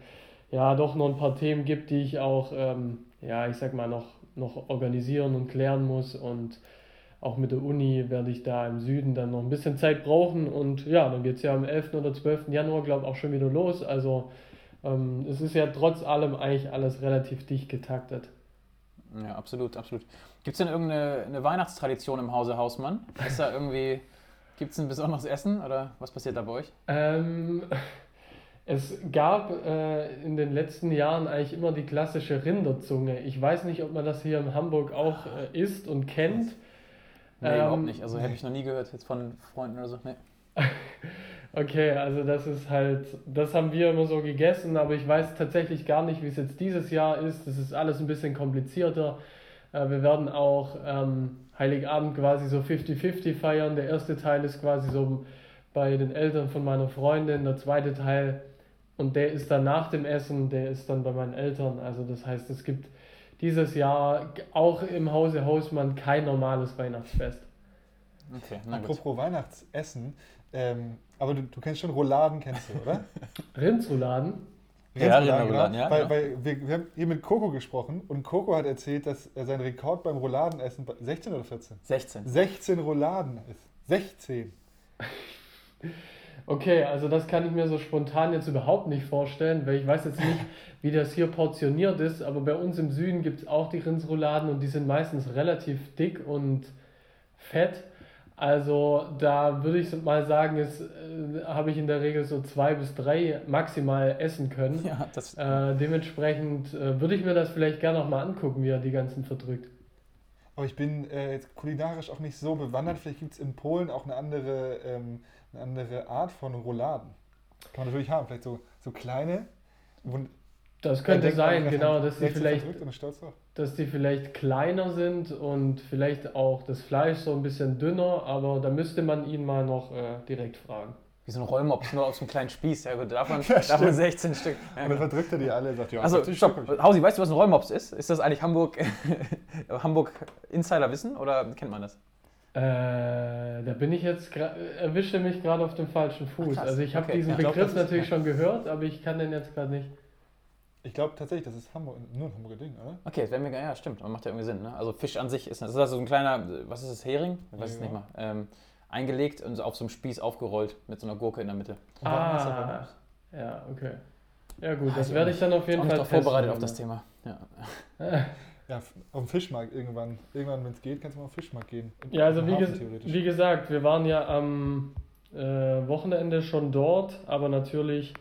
ja doch noch ein paar Themen gibt, die ich auch, ähm, ja, ich sag mal, noch, noch organisieren und klären muss. Und auch mit der Uni werde ich da im Süden dann noch ein bisschen Zeit brauchen. Und ja, dann geht es ja am 11. oder 12. Januar, glaube ich, auch schon wieder los. Also ähm, es ist ja trotz allem eigentlich alles relativ dicht getaktet. Ja, absolut, absolut. Gibt es denn irgendeine Weihnachtstradition im Hause Hausmann? Ist da irgendwie, gibt es ein besonderes Essen oder was passiert da bei euch? Ähm, es gab äh, in den letzten Jahren eigentlich immer die klassische Rinderzunge. Ich weiß nicht, ob man das hier in Hamburg auch äh, isst und kennt. Nee, ähm, überhaupt nicht. Also hätte ich noch nie gehört jetzt von Freunden oder so. Nee. Okay, also das ist halt, das haben wir immer so gegessen, aber ich weiß tatsächlich gar nicht, wie es jetzt dieses Jahr ist. Das ist alles ein bisschen komplizierter. Äh, wir werden auch ähm, Heiligabend quasi so 50-50 feiern. Der erste Teil ist quasi so bei den Eltern von meiner Freundin, der zweite Teil und der ist dann nach dem Essen, der ist dann bei meinen Eltern. Also das heißt, es gibt dieses Jahr auch im Hause Hausmann kein normales Weihnachtsfest. Okay, Apropos Weihnachtsessen, ähm, aber du, du kennst schon Rouladen, kennst du, oder? Rindsrouladen? Rindsrouladen, Rinderrouladen, ja, weil, ja. weil wir, wir haben hier mit Coco gesprochen und Coco hat erzählt, dass er sein Rekord beim Rouladenessen bei 16 oder 14? 16. 16 Rouladen ist. 16. Okay, also das kann ich mir so spontan jetzt überhaupt nicht vorstellen, weil ich weiß jetzt nicht, wie das hier portioniert ist, aber bei uns im Süden gibt es auch die Rindsrouladen und die sind meistens relativ dick und fett. Also da würde ich mal sagen, ist, äh, habe ich in der Regel so zwei bis drei maximal essen können. Ja, das, Äh, dementsprechend äh, würde ich mir das vielleicht gerne noch mal angucken, wie er die ganzen verdrückt. Aber ich bin äh, jetzt kulinarisch auch nicht so bewandert. Vielleicht gibt es in Polen auch eine andere, ähm, eine andere Art von Rouladen. Kann man natürlich haben. Vielleicht so, so kleine. wo- Das da könnte sein, genau, dass die 16 vielleicht dass die vielleicht kleiner sind und vielleicht auch das Fleisch so ein bisschen dünner, aber da müsste man ihn mal noch äh, direkt fragen. wie so ein Rollmops, nur auf so einem kleinen Spieß. Ja gut, davon, davon 16 Stück. Ja, Und dann verdrückt er die alle und sagt, ja, Also, 40 stopp. Hausi, weißt du, was ein Rollmops ist? Ist das eigentlich Hamburg, Hamburg Insider-Wissen oder kennt man das? Äh, da bin ich jetzt, erwische mich gerade auf dem falschen Fuß. krass. also ich habe Okay, diesen ja. Glaub, Begriff ist- natürlich schon gehört, aber ich kann den jetzt gerade nicht. Ich glaube tatsächlich, das ist Hamburg, nur ein Hamburger Ding, oder? Okay, das wäre mir, ja, stimmt, macht ja irgendwie Sinn. Ne? Also Fisch an sich ist, das ist also so ein kleiner, was ist das, Hering? Ich weiß es Ja. nicht mal. Ähm, eingelegt und auf so einem Spieß aufgerollt mit so einer Gurke in der Mitte. Und Ah, ja, okay. Ja gut, Ah, das ich werde ich dann auf jeden Auch nicht Fall darauf vorbereitet auf testen. das Thema. Ja. Ja, auf dem Fischmarkt irgendwann. Irgendwann, wenn es geht, kannst du mal auf den Fischmarkt gehen. Ja, also wie, Hafen ges theoretisch. wie gesagt, wir waren ja am äh, Wochenende schon dort, aber natürlich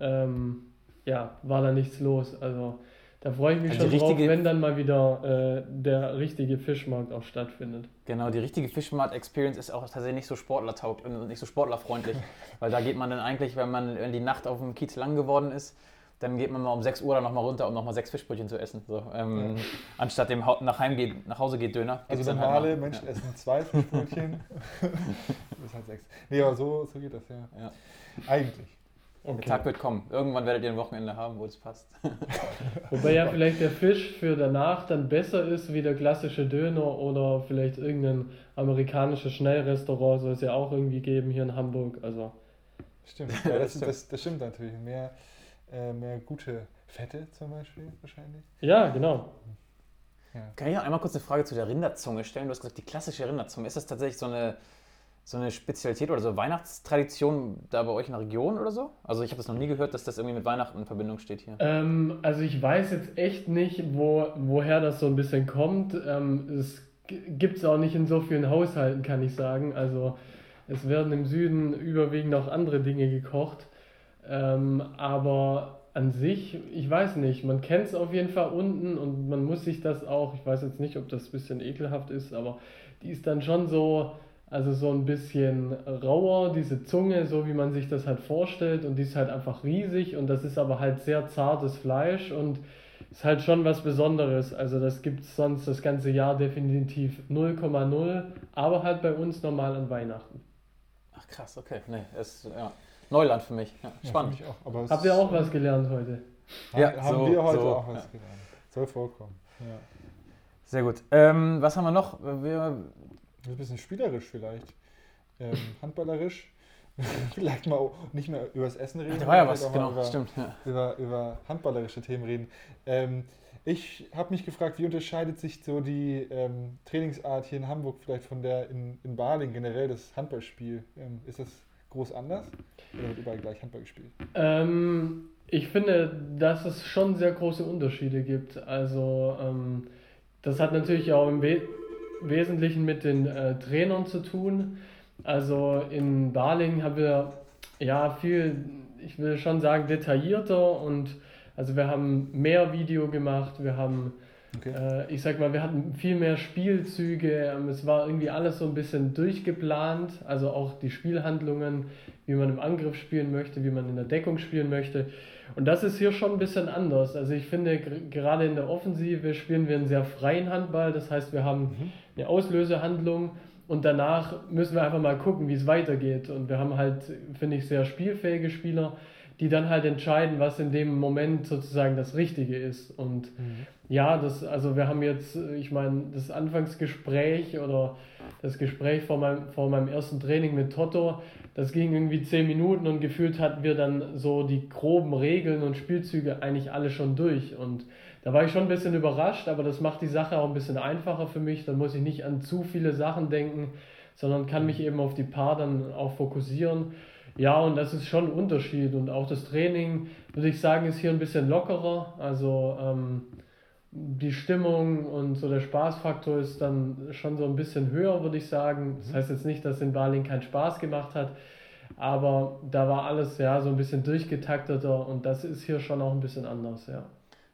ähm, ja, war da nichts los. Also da freue ich mich Also schon drauf, wenn dann mal wieder äh, der richtige Fischmarkt auch stattfindet. Genau, die richtige Fischmarkt-Experience ist auch tatsächlich nicht so sportlertaugt und nicht so sportlerfreundlich. weil da geht man dann eigentlich, wenn man wenn die Nacht auf dem Kiez lang geworden ist, dann geht man mal um 6 Uhr dann nochmal runter, um nochmal sechs Fischbrötchen zu essen. So, ähm, Anstatt dem Hau- nach, Heim geht, nach Hause geht Döner. Also halt normale noch- Menschen essen zwei Fischbrötchen. bis halt sechs. Nee, aber so, so geht das ja. Ja. Eigentlich. Der Okay. Tag wird kommen. Irgendwann werdet ihr ein Wochenende haben, wo es passt. Wobei ja vielleicht der Fisch für danach dann besser ist wie der klassische Döner oder vielleicht irgendein amerikanisches Schnellrestaurant soll es ja auch irgendwie geben hier in Hamburg. Also Stimmt. Ja, Ja, das das, stimmt. das, stimmt natürlich. Mehr, äh, mehr gute Fette zum Beispiel wahrscheinlich. ja, genau. Kann ich noch einmal kurz eine Frage zu der Rinderzunge stellen? Du hast gesagt, die klassische Rinderzunge. Ist das tatsächlich so eine, so eine Spezialität oder so Weihnachtstradition da bei euch in der Region oder so? Also ich habe das noch nie gehört, dass das irgendwie mit Weihnachten in Verbindung steht hier. Ähm, also ich weiß jetzt echt nicht, wo, woher das so ein bisschen kommt. Ähm, es gibt es auch nicht in so vielen Haushalten, kann ich sagen. Also es werden im Süden überwiegend auch andere Dinge gekocht. Ähm, aber an sich, ich weiß nicht, man kennt es auf jeden Fall unten und man muss sich das auch, ich weiß jetzt nicht, ob das ein bisschen ekelhaft ist, aber die ist dann schon so, also so ein bisschen rauer, diese Zunge, so wie man sich das halt vorstellt und die ist halt einfach riesig und das ist aber halt sehr zartes Fleisch und ist halt schon was Besonderes. Also das gibt es sonst das ganze Jahr definitiv 0,0, aber halt bei uns normal an Weihnachten. Ach krass, okay. Nee, ist ja, Neuland für mich. Ja, Ja, spannend. für mich auch. Habt ihr auch was gelernt heute? Haben, Ja, haben so- wir heute so, auch was ja. gelernt. Soll vorkommen. Ja. Sehr gut. Ähm, was haben wir noch? Wir, Ein bisschen spielerisch vielleicht. Ähm, handballerisch. vielleicht mal nicht mehr über das Essen reden. da war ja sondern was, genau, Über, stimmt. Ja. über, über handballerische Themen reden. Ähm, ich habe mich gefragt, wie unterscheidet sich so die ähm, Trainingsart hier in Hamburg vielleicht von der in, in Baling generell, das Handballspiel? Ähm, ist das groß anders? Oder wird überall gleich Handball gespielt? Ähm, ich finde, dass es schon sehr große Unterschiede gibt. Also ähm, das hat natürlich auch im We Wesentlichen mit den äh, Trainern zu tun. Also in Baling haben wir ja viel, ich will schon sagen, detaillierter und also wir haben mehr Video gemacht, wir haben Okay. äh, ich sag mal, wir hatten viel mehr Spielzüge. ähm, Es war irgendwie alles so ein bisschen durchgeplant. Also auch die Spielhandlungen, wie man im Angriff spielen möchte, wie man in der Deckung spielen möchte. Und das ist hier schon ein bisschen anders. Also ich finde, gerade in der Offensive spielen wir einen sehr freien Handball. Das heißt, wir haben Mhm. eine Auslösehandlung und danach müssen wir einfach mal gucken, wie es weitergeht. Und wir haben halt, finde ich, sehr spielfähige Spieler, die dann halt entscheiden, was in dem Moment sozusagen das Richtige ist. Und ja, das, also wir haben jetzt, ich meine, das Anfangsgespräch oder das Gespräch vor meinem, vor meinem ersten Training mit Toto, das ging irgendwie zehn Minuten und gefühlt hatten wir dann so die groben Regeln und Spielzüge eigentlich alle schon durch. Und da war ich schon ein bisschen überrascht, aber das macht die Sache auch ein bisschen einfacher für mich. Dann muss ich nicht an zu viele Sachen denken, sondern kann mich eben auf die Paar dann auch fokussieren. Ja, und das ist schon ein Unterschied. Und auch das Training, würde ich sagen, ist hier ein bisschen lockerer. Also ähm, die Stimmung und so der Spaßfaktor ist dann schon so ein bisschen höher, würde ich sagen. Das heißt jetzt nicht, dass in Baling keinen Spaß gemacht hat, aber da war alles ja so ein bisschen durchgetakteter und das ist hier schon auch ein bisschen anders, ja.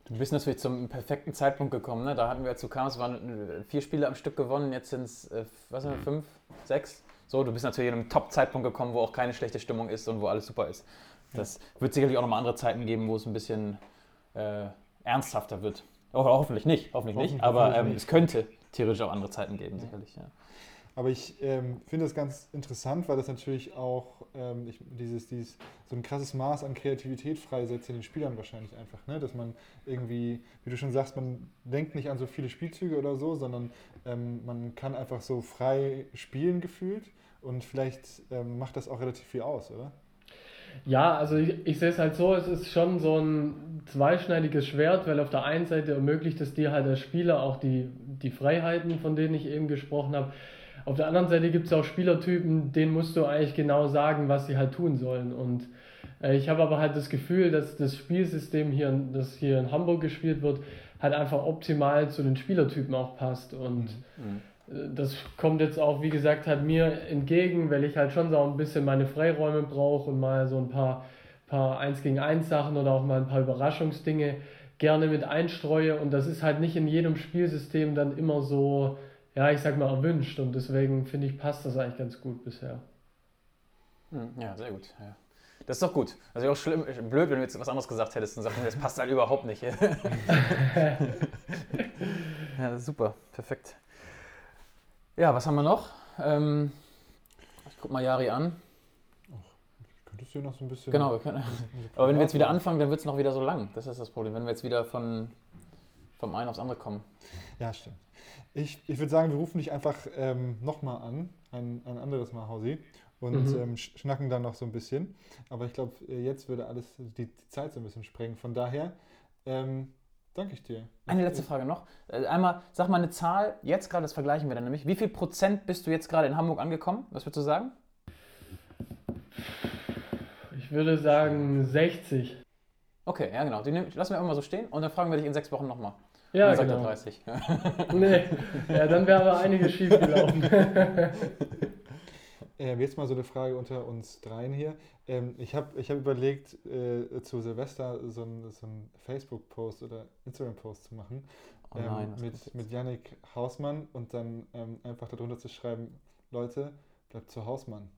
Du bist natürlich zum perfekten Zeitpunkt gekommen. Ne? Da hatten wir, du kamst, waren äh, vier Spiele am Stück gewonnen, jetzt sind es, äh, was sind wir, fünf, sechs? So, du bist natürlich in einem Top-Zeitpunkt gekommen, wo auch keine schlechte Stimmung ist und wo alles super ist. Das wird sicherlich auch nochmal andere Zeiten geben, wo es ein bisschen äh, ernsthafter wird. Oder hoffentlich nicht, hoffentlich nicht. Hoffen- Aber hoffentlich ähm, nicht. es könnte theoretisch auch andere Zeiten geben, sicherlich. Ja. Aber ich ähm, finde das ganz interessant, weil das natürlich auch ähm, ich, dieses, dieses, so ein krasses Maß an Kreativität freisetzt in den Spielern wahrscheinlich einfach. Ne? Dass man irgendwie, wie du schon sagst, man denkt nicht an so viele Spielzüge oder so, sondern ähm, man kann einfach so frei spielen gefühlt und vielleicht ähm, macht das auch relativ viel aus, oder? Ja, also ich, ich sehe es halt so, es ist schon so ein zweischneidiges Schwert, weil auf der einen Seite ermöglicht es dir halt als Spieler auch die, die Freiheiten, von denen ich eben gesprochen habe. Auf der anderen Seite gibt es auch Spielertypen, denen musst du eigentlich genau sagen, was sie halt tun sollen. Und äh, ich habe aber halt das Gefühl, dass das Spielsystem hier, das hier in Hamburg gespielt wird, halt einfach optimal zu den Spielertypen auch passt. Und äh, das kommt jetzt auch, wie gesagt, halt mir entgegen, weil ich halt schon so ein bisschen meine Freiräume brauche und mal so ein paar, paar 1 gegen 1 Sachen oder auch mal ein paar Überraschungsdinge gerne mit einstreue. Und das ist halt nicht in jedem Spielsystem dann immer so, ja, ich sag mal, erwünscht. Und deswegen finde ich, passt das eigentlich ganz gut bisher. Hm, Ja, sehr gut. Ja. Das ist doch gut. Also auch schlimm, blöd, wenn du jetzt was anderes gesagt hättest und sagst, das passt halt überhaupt nicht. ja, super. Perfekt. Ja, was haben wir noch? Ähm, ich guck mal Jari an. Könntest du noch so ein bisschen. Genau, wir können, aber wenn wir jetzt wieder anfangen, dann wird es noch wieder so lang. Das ist das Problem. Wenn wir jetzt wieder von, vom einen aufs andere kommen. Ja, stimmt. Ich, ich würde sagen, wir rufen dich einfach ähm, nochmal an, ein, ein anderes Mal, Hausi, und Mhm. ähm, sch- schnacken dann noch so ein bisschen. Aber ich glaube, jetzt würde alles die, die Zeit so ein bisschen sprengen. Von daher ähm, danke ich dir. Eine letzte Frage noch. Äh, Einmal, sag mal eine Zahl, jetzt gerade, das vergleichen wir dann nämlich. Wie viel Prozent bist du jetzt gerade in Hamburg angekommen? Was würdest du sagen? Ich würde sagen 60. Okay, ja genau. Die nehm, lassen wir immer so stehen und dann fragen wir dich in sechs Wochen nochmal. Ja, dann sagt er genau. 30. Nee. Ja, dann wäre aber einiges schief gelaufen. Ähm, jetzt mal so eine Frage unter uns dreien hier. Ähm, ich habe ich hab überlegt, äh, zu Silvester so einen so Facebook-Post oder Instagram-Post zu machen. Oh nein, ähm, mit, mit Yannick Hausmann und dann ähm, einfach darunter zu schreiben, Leute, bleibt zu Hausmann.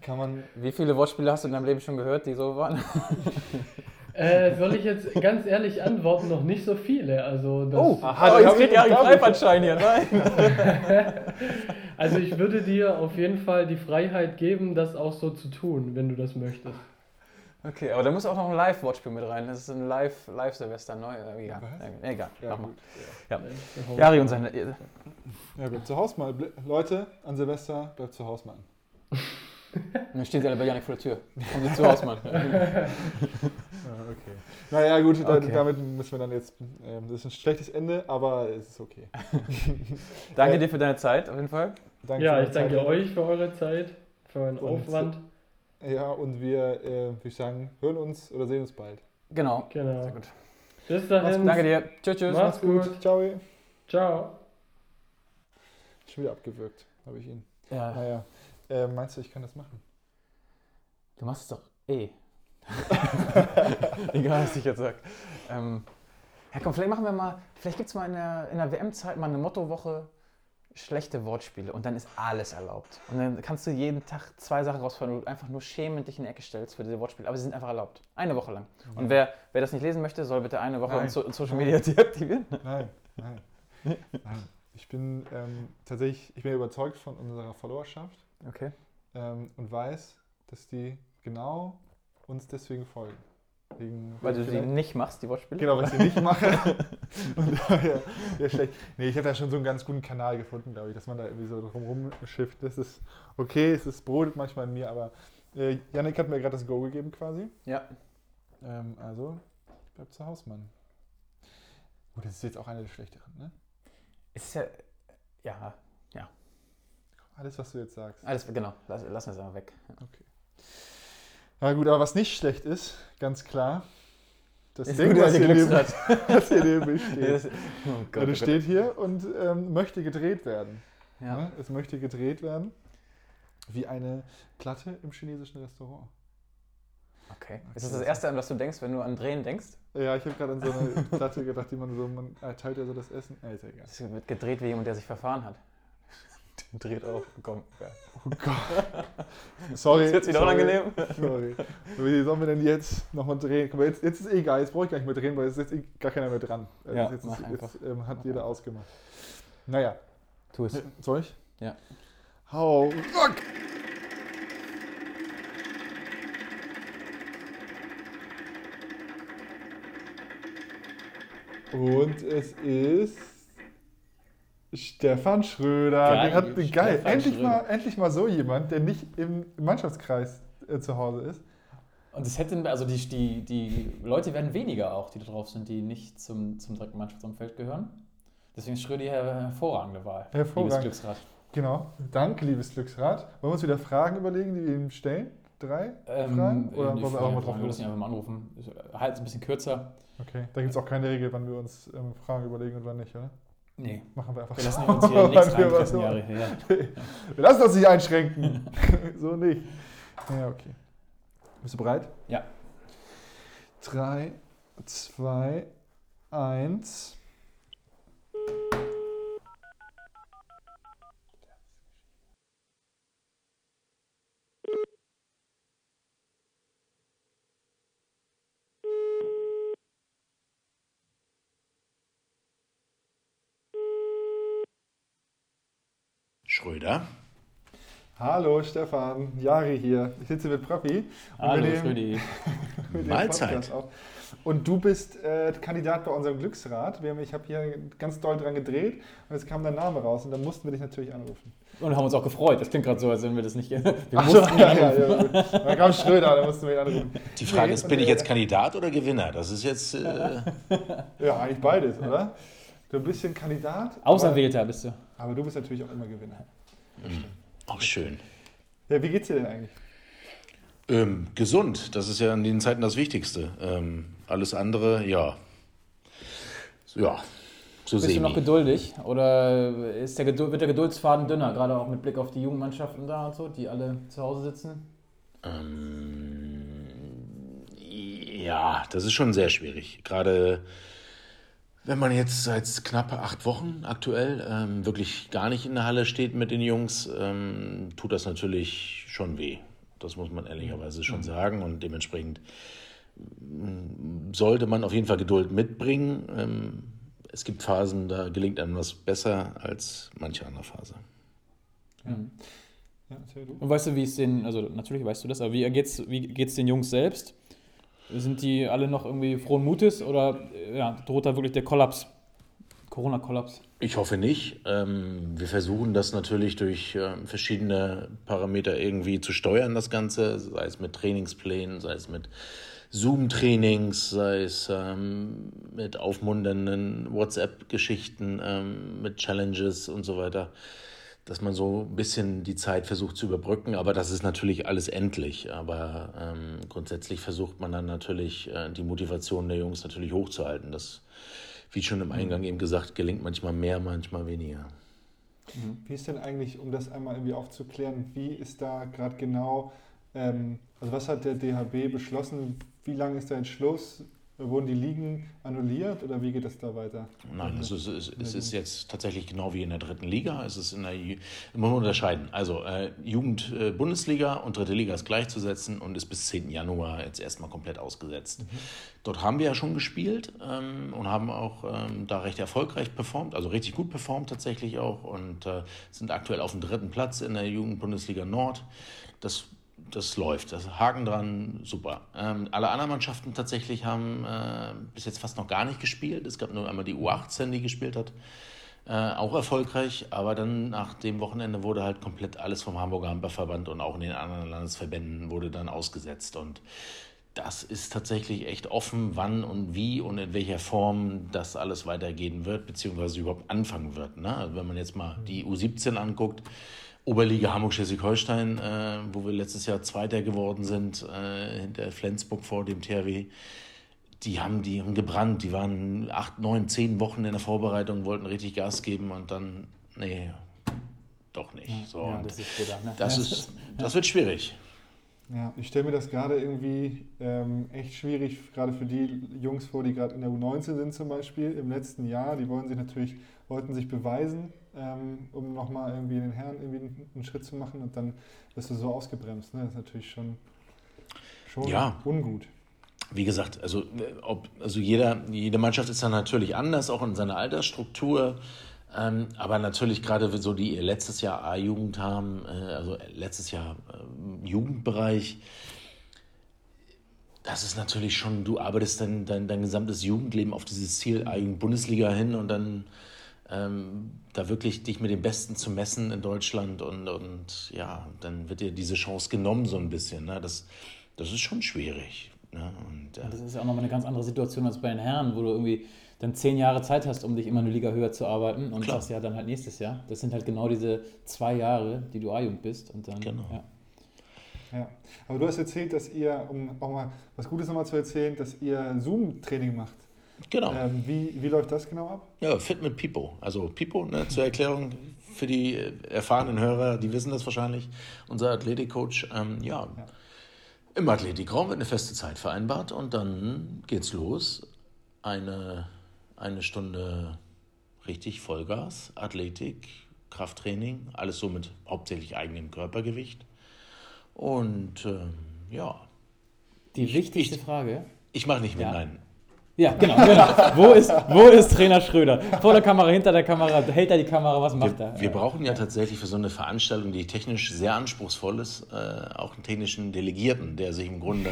Kann man, Wie viele Wortspiele hast du in deinem Leben schon gehört, die so waren? Äh, soll ich jetzt ganz ehrlich antworten? Noch nicht so viele. Also, das, Oh, Aha, jetzt Jari einen da hab ich- Freifahrtschein hier. Nein. also ich würde dir auf jeden Fall die Freiheit geben, das auch so zu tun, wenn du das möchtest. Okay, aber da muss auch noch ein Live-Wortspiel mit rein. Das ist ein Live- Live-Silvester neu. Äh, egal. Was? Egal. ja, mach mal. gut, Ja. Äh, Jari und seine. ja. ja, bleibt zu Hausmann. Ble- Leute, an Silvester, bleibt zu Hausmann. Dann stehen sie alle bei Janik vor der Tür. Kommen Sie zu Hausmann. Ja, okay. Naja, gut, da, Okay. damit müssen wir dann jetzt. Ähm, das ist ein schlechtes Ende, aber es ist okay. Danke Äh, dir für deine Zeit, auf jeden Fall. Danke Ja, ich danke Zeit. euch für eure Zeit, für euren Und- Aufwand. Ja, und wir, äh, würde ich sagen, hören uns oder sehen uns bald. Genau. Genau. Sehr gut. Bis dahin. Danke dir. Tschüss, tschüss. Mach's gut. Ciao. Ciao. Schon wieder abgewürgt, habe ich ihn. Ja, Naja, äh, meinst du, ich kann das machen? du machst es doch eh. Egal, was ich jetzt sag. Ähm, ja, komm, vielleicht machen wir mal, vielleicht gibt es mal in der, in der WM-Zeit mal eine Mottowoche schlechte Wortspiele und dann ist alles erlaubt. Und dann kannst du jeden Tag zwei Sachen rausfahren, wo du einfach nur schämend dich in die Ecke stellst für diese Wortspiele. Aber sie sind einfach erlaubt. Eine Woche lang. Und wer, wer das nicht lesen möchte, soll bitte eine Woche so, in Social Media deaktivieren. Nein, nein. nein. Ich bin ähm, tatsächlich, ich bin überzeugt von unserer Followerschaft Okay. ähm, und weiß, dass die genau uns deswegen folgen. Wegen, Weil du die vielleicht- nicht machst, die Wortspiele? Genau, was ich nicht mache. Und daher wäre schlecht. Nee, ich habe da schon so einen ganz guten Kanal gefunden, glaube ich, dass man da irgendwie so drum rumschifft. Das ist okay, es ist brodelt manchmal in mir, aber äh, Yannick hat mir gerade das Go gegeben quasi. Ja. Ähm, also, ich bleib zu Hause, Mann. Gut, das ist jetzt auch eine der schlechteren, ne? Es ist ja. Ja, Alles, was du jetzt sagst. alles, genau. Lass, lassen wir es einfach weg. Okay. Ja gut, aber was nicht schlecht ist, ganz klar, das Ist Ding, gut, was hier, neben, was hier neben mir steht. Das- oh Gott, das oh steht hier und ähm, möchte gedreht werden. Ja. Ne? Es möchte gedreht werden wie eine Platte im chinesischen Restaurant. Okay. Ist das das Erste, an was du denkst, wenn du an Drehen denkst? Ja, ich habe gerade an so eine Platte gedacht, die man so, man äh, teilt ja so das Essen. Äh, ist egal. Es wird gedreht wie jemand, der sich verfahren hat. Dreht auf. Komm. Ja. Oh Gott. Sorry. Ist jetzt wieder sorry, unangenehm? Sorry. Wie sollen wir denn jetzt nochmal drehen? Mal, jetzt, jetzt ist eh egal, jetzt brauche ich gar nicht mehr drehen, weil jetzt ist jetzt eh gar keiner mehr dran. Also Ja, jetzt mach ist, jetzt ähm, hat Mach jeder ausgemacht. Naja, Tu es. soll ich? Ja. Hau. Fuck! Und es ist Stefan Schröder. Geil, hat, geil. Stefan Endlich Schröder. mal, endlich mal so jemand, der nicht im Mannschaftskreis äh, zu Hause ist. Und es hätten, also die, die, die Leute werden weniger auch, die da drauf sind, die nicht zum, zum direkten Mannschaftsumfeld gehören. Deswegen ist Schröder hier eine hervorragende Wahl. Hervorragend. Liebes Glücksrad. Genau. Danke, liebes Glücksrad. Wollen wir uns wieder Fragen überlegen, die wir ihm stellen? Drei Ähm, Fragen? Oder die wollen wir auch mal drauf wir müssen einfach mal anrufen. Halt ein bisschen kürzer. Okay. Da gibt es auch keine Regel, wann wir uns ähm, Fragen überlegen und wann nicht, oder? Nee. Machen wir einfach Wir so. lassen uns hier nichts so- Jahre. Ja. Wir lassen uns nicht einschränken. so nicht. Ja, okay. Bist du bereit? Ja. 3, 2, 1. Schröder. Hallo Stefan, Jari hier. Ich sitze mit Profi. und Hallo, Schrödi. mit dem Mahlzeit. Und du bist äh, Kandidat bei unserem Glücksrad. Wir haben, ich habe hier ganz doll dran gedreht und jetzt kam dein Name raus und dann mussten wir dich natürlich anrufen. Und haben uns auch gefreut. Das klingt gerade so, als wenn wir das nicht. Wir Ach so, mussten ja, ja, anrufen. ja. Dann kam Schröder, dann mussten wir ihn anrufen. Die Frage Nee, ist, bin ich äh, jetzt Kandidat oder Gewinner? Das ist jetzt. Äh, Ja, eigentlich beides, oder? Du bist ein bisschen Kandidat. Auserwählter bist du. Aber, aber du bist natürlich auch immer Gewinner. auch schön. Ja, wie geht's dir denn eigentlich? Ähm, gesund, das ist ja in den Zeiten das Wichtigste. Ähm, alles andere, ja. Ja, so Bist du noch geduldig? Oder ist der Geduld, wird der Geduldsfaden dünner? Gerade auch mit Blick auf die Jugendmannschaften da und so, die alle zu Hause sitzen? Ähm, ja, das ist schon sehr schwierig. Gerade wenn man jetzt seit knapp acht Wochen aktuell ähm, wirklich gar nicht in der Halle steht mit den Jungs, ähm, tut das natürlich schon weh. Das muss man ehrlicherweise schon sagen. Und dementsprechend ähm, sollte man auf jeden Fall Geduld mitbringen. Ähm, es gibt Phasen, da gelingt einem was besser als manche andere Phase. Ja, du. Und weißt du, wie es den, also natürlich weißt du das, aber wie geht's, wie geht's den Jungs selbst? Sind die alle noch irgendwie frohen Mutes oder äh, ja, droht da wirklich der Kollaps? Corona-Kollaps? Ich hoffe nicht. Ähm, wir versuchen das natürlich durch ähm, verschiedene Parameter irgendwie zu steuern, das Ganze, sei es mit Trainingsplänen, sei es mit Zoom-Trainings, sei es ähm, mit aufmunternden WhatsApp-Geschichten, mit Challenges und so weiter, dass man so ein bisschen die Zeit versucht zu überbrücken. Aber das ist natürlich alles endlich. Aber ähm, grundsätzlich versucht man dann natürlich äh, die Motivation der Jungs natürlich hochzuhalten. Das wie schon im Eingang eben gesagt, gelingt manchmal mehr, manchmal weniger. Wie ist denn eigentlich, um das einmal irgendwie aufzuklären, wie ist da gerade genau, ähm, also was hat der DHB beschlossen? Wie lange ist der Entschluss? Wurden die Ligen annulliert oder wie geht es da weiter? Nein, es ist, es, ist jetzt tatsächlich genau wie in der dritten Liga. Es ist in der, Ju- man muss unterscheiden. Also äh, Jugend-Bundesliga und dritte Liga ist gleichzusetzen und ist bis 10. Januar jetzt erstmal komplett ausgesetzt. Dort haben wir ja schon gespielt ähm, und haben auch ähm, da recht erfolgreich performt, also richtig gut performt tatsächlich auch und äh, sind aktuell auf dem dritten Platz in der Jugend-Bundesliga Nord. Das das läuft. Das Haken dran, super. Ähm, alle anderen Mannschaften tatsächlich haben äh, bis jetzt fast noch gar nicht gespielt. Es gab nur einmal die U18, die gespielt hat. Äh, auch erfolgreich, aber dann nach dem Wochenende wurde halt komplett alles vom Hamburger Handballverband und auch in den anderen Landesverbänden wurde dann ausgesetzt. Und das ist tatsächlich echt offen, wann und wie und in welcher Form das alles weitergehen wird, beziehungsweise überhaupt anfangen wird. Ne? Also wenn man jetzt mal die U17 anguckt, Oberliga Hamburg-Schleswig-Holstein, äh, wo wir letztes Jahr Zweiter geworden sind, äh, hinter Flensburg vor dem THW, die haben, die haben gebrannt. Die waren acht, neun, zehn Wochen in der Vorbereitung, wollten richtig Gas geben und dann, nee, doch nicht. So, ja, das, ist, wieder, ne? das, ist, das wird schwierig. Ja, ich stelle mir das gerade irgendwie ähm, echt schwierig, gerade für die Jungs vor, die gerade in der U19 sind zum Beispiel, im letzten Jahr. Die wollen sich natürlich, wollten sich beweisen, ähm, um nochmal irgendwie den Herren irgendwie einen, Schritt zu machen und dann bist du so ausgebremst. Ne? Das ist natürlich schon, schon ja. ungut. Wie gesagt, also, ob, also jeder, jede Mannschaft ist dann natürlich anders, auch in seiner Altersstruktur. Ähm, aber natürlich gerade so die letztes Jahr A-Jugend haben, äh, also letztes Jahr äh, Jugendbereich, das ist natürlich schon, du arbeitest dein, dein, dein gesamtes Jugendleben auf dieses Ziel A-Jugend-Bundesliga hin und dann ähm, da wirklich dich mit dem Besten zu messen in Deutschland und, und ja, dann wird dir diese Chance genommen so ein bisschen. Ne? Das, das ist schon schwierig. Ne? Und, äh, das ist ja auch nochmal eine ganz andere Situation als bei den Herren, wo du irgendwie dann zehn Jahre Zeit hast, um dich immer eine Liga höher zu arbeiten und Klar. sagst ja dann halt nächstes Jahr. Das sind halt genau diese zwei Jahre, die du A-Jugend bist. Und dann, genau. Ja. Ja, aber du hast erzählt, dass ihr, um auch mal was Gutes nochmal zu erzählen, dass ihr Zoom-Training macht. Genau. Ähm, wie, wie läuft das genau ab? Ja, Fit mit Pipo. Also Pipo, ne, zur Erklärung für die erfahrenen Hörer, die wissen das wahrscheinlich, unser Athletikcoach, ähm, ja, ja, im Athletikraum wird eine feste Zeit vereinbart und dann geht's los. Eine eine Stunde richtig Vollgas, Athletik, Krafttraining, alles so mit hauptsächlich eigenem Körpergewicht. Und ähm, ja. Die wichtigste ich, Frage. Ich mache nicht mit, ja. nein. Ja, genau. genau. wo, ist, wo ist Trainer Schröder? Vor der Kamera, hinter der Kamera, hält er die Kamera, was macht wir, er? Wir brauchen ja tatsächlich für so eine Veranstaltung, die technisch sehr anspruchsvoll ist, äh, auch einen technischen Delegierten, der sich im Grunde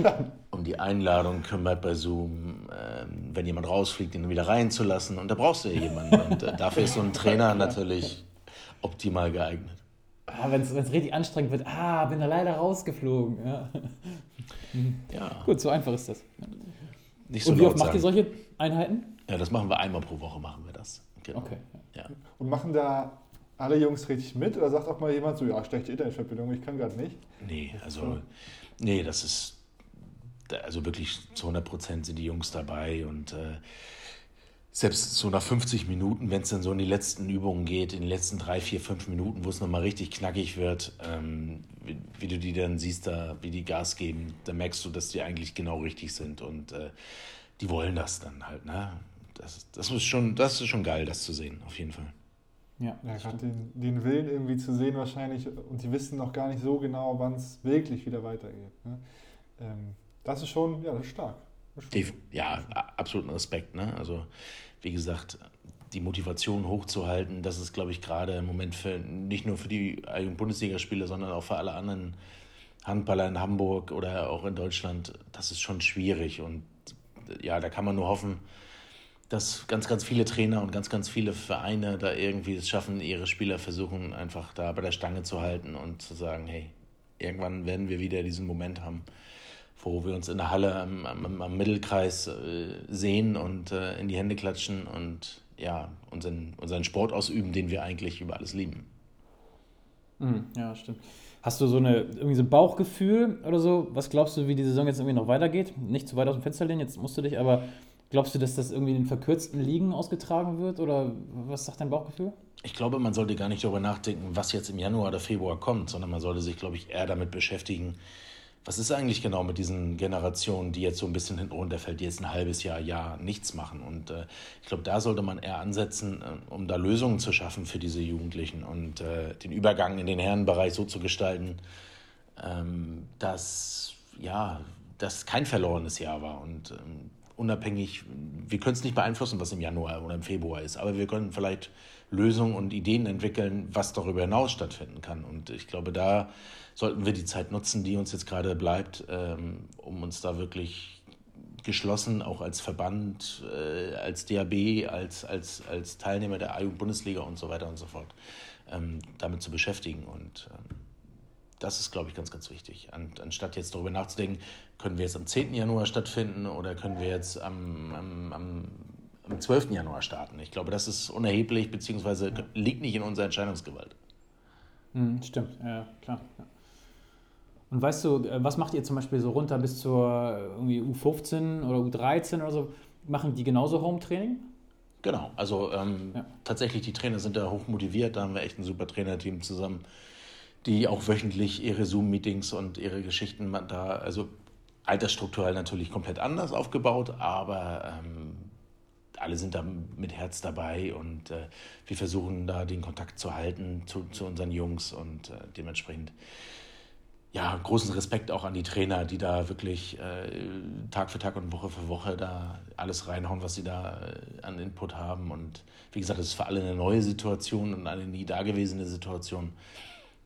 um die Einladung kümmert bei Zoom, äh, wenn jemand rausfliegt, ihn wieder reinzulassen. Und da brauchst du ja jemanden. Und äh, dafür ist so ein Trainer natürlich optimal geeignet. Ah, wenn es richtig anstrengend wird, ah, bin da leider rausgeflogen. Ja. ja. Gut, so einfach ist das. Nicht so Und wie oft macht ihr solche Einheiten? Ja, das machen wir einmal pro Woche, machen wir das. Genau. Okay. Ja. Und machen da alle Jungs richtig mit oder sagt auch mal jemand so, ja, schlechte Internetverbindung, ich kann gerade nicht? Nee, also, nee, das ist, also wirklich zu 100 Prozent sind die Jungs dabei und äh, selbst so nach 50 Minuten, wenn es dann so in die letzten Übungen geht, in den letzten drei, vier, fünf Minuten, wo es nochmal richtig knackig wird, ähm, wie, wie, du die dann siehst, da, wie die Gas geben, da merkst du, dass die eigentlich genau richtig sind und äh, die wollen das dann halt. Ne? Das, das, ist schon, das ist schon geil, das zu sehen, auf jeden Fall. Ja, ja gerade den, den Willen irgendwie zu sehen wahrscheinlich und die wissen noch gar nicht so genau, wann es wirklich wieder weitergeht. Ne? Ähm, das ist schon, ja, das ist stark. Ja, absoluten Respekt. Ne? Also wie gesagt, die Motivation hochzuhalten, das ist, glaube ich, gerade im Moment für, nicht nur für die Bundesligaspieler, sondern auch für alle anderen Handballer in Hamburg oder auch in Deutschland, das ist schon schwierig. Und ja, da kann man nur hoffen, dass ganz, ganz viele Trainer und ganz, ganz viele Vereine da irgendwie es schaffen, ihre Spieler versuchen, einfach da bei der Stange zu halten und zu sagen, hey, irgendwann werden wir wieder diesen Moment haben, wo wir uns in der Halle am, am, am Mittelkreis äh, sehen und äh, in die Hände klatschen und ja, unseren, unseren Sport ausüben, den wir eigentlich über alles lieben. Mhm, ja, stimmt. Hast du so eine irgendwie so ein Bauchgefühl oder so? Was glaubst du, wie die Saison jetzt irgendwie noch weitergeht? Nicht zu weit aus dem Fenster lehnen, jetzt musst du dich, aber glaubst du, dass das irgendwie in verkürzten Ligen ausgetragen wird oder was sagt dein Bauchgefühl? Ich glaube, man sollte gar nicht darüber nachdenken, was jetzt im Januar oder Februar kommt, sondern man sollte sich, glaube ich, eher damit beschäftigen, was ist eigentlich genau mit diesen Generationen, die jetzt so ein bisschen hinten runterfällt, die jetzt ein halbes Jahr, Jahr nichts machen? Und äh, ich glaube, da sollte man eher ansetzen, äh, um da Lösungen zu schaffen für diese Jugendlichen und äh, den Übergang in den Herrenbereich so zu gestalten, ähm, dass ja, das kein verlorenes Jahr war. Und ähm, unabhängig, wir können es nicht beeinflussen, was im Januar oder im Februar ist, aber wir können vielleicht Lösungen und Ideen entwickeln, was darüber hinaus stattfinden kann. Und ich glaube, da sollten wir die Zeit nutzen, die uns jetzt gerade bleibt, ähm, um uns da wirklich geschlossen, auch als Verband, äh, als DAB, als, als, als Teilnehmer der A-Bundesliga und so weiter und so fort, ähm, damit zu beschäftigen. Und ähm, das ist, glaube ich, ganz, ganz wichtig. anstatt jetzt darüber nachzudenken, können wir jetzt am 10. Januar stattfinden oder können wir jetzt am, am, am, am 12. Januar starten. Ich glaube, das ist unerheblich, beziehungsweise liegt nicht in unserer Entscheidungsgewalt. Mhm, stimmt, ja, klar. Ja. Und weißt du, äh, was macht ihr zum Beispiel so runter bis zur irgendwie U15 oder U13 oder so? Machen die genauso Home-Training? Genau, also ähm, ja. tatsächlich, die Trainer sind da hoch motiviert. Da haben wir echt ein super Trainerteam zusammen, die auch wöchentlich ihre Zoom-Meetings und ihre Geschichten da, also altersstrukturell natürlich komplett anders aufgebaut, aber ähm, alle sind da mit Herz dabei und äh, wir versuchen da den Kontakt zu halten zu, zu unseren Jungs und äh, dementsprechend ja, großen Respekt auch an die Trainer, die da wirklich äh, Tag für Tag und Woche für Woche da alles reinhauen, was sie da äh, an Input haben. Und wie gesagt, es ist für alle eine neue Situation und eine nie dagewesene Situation.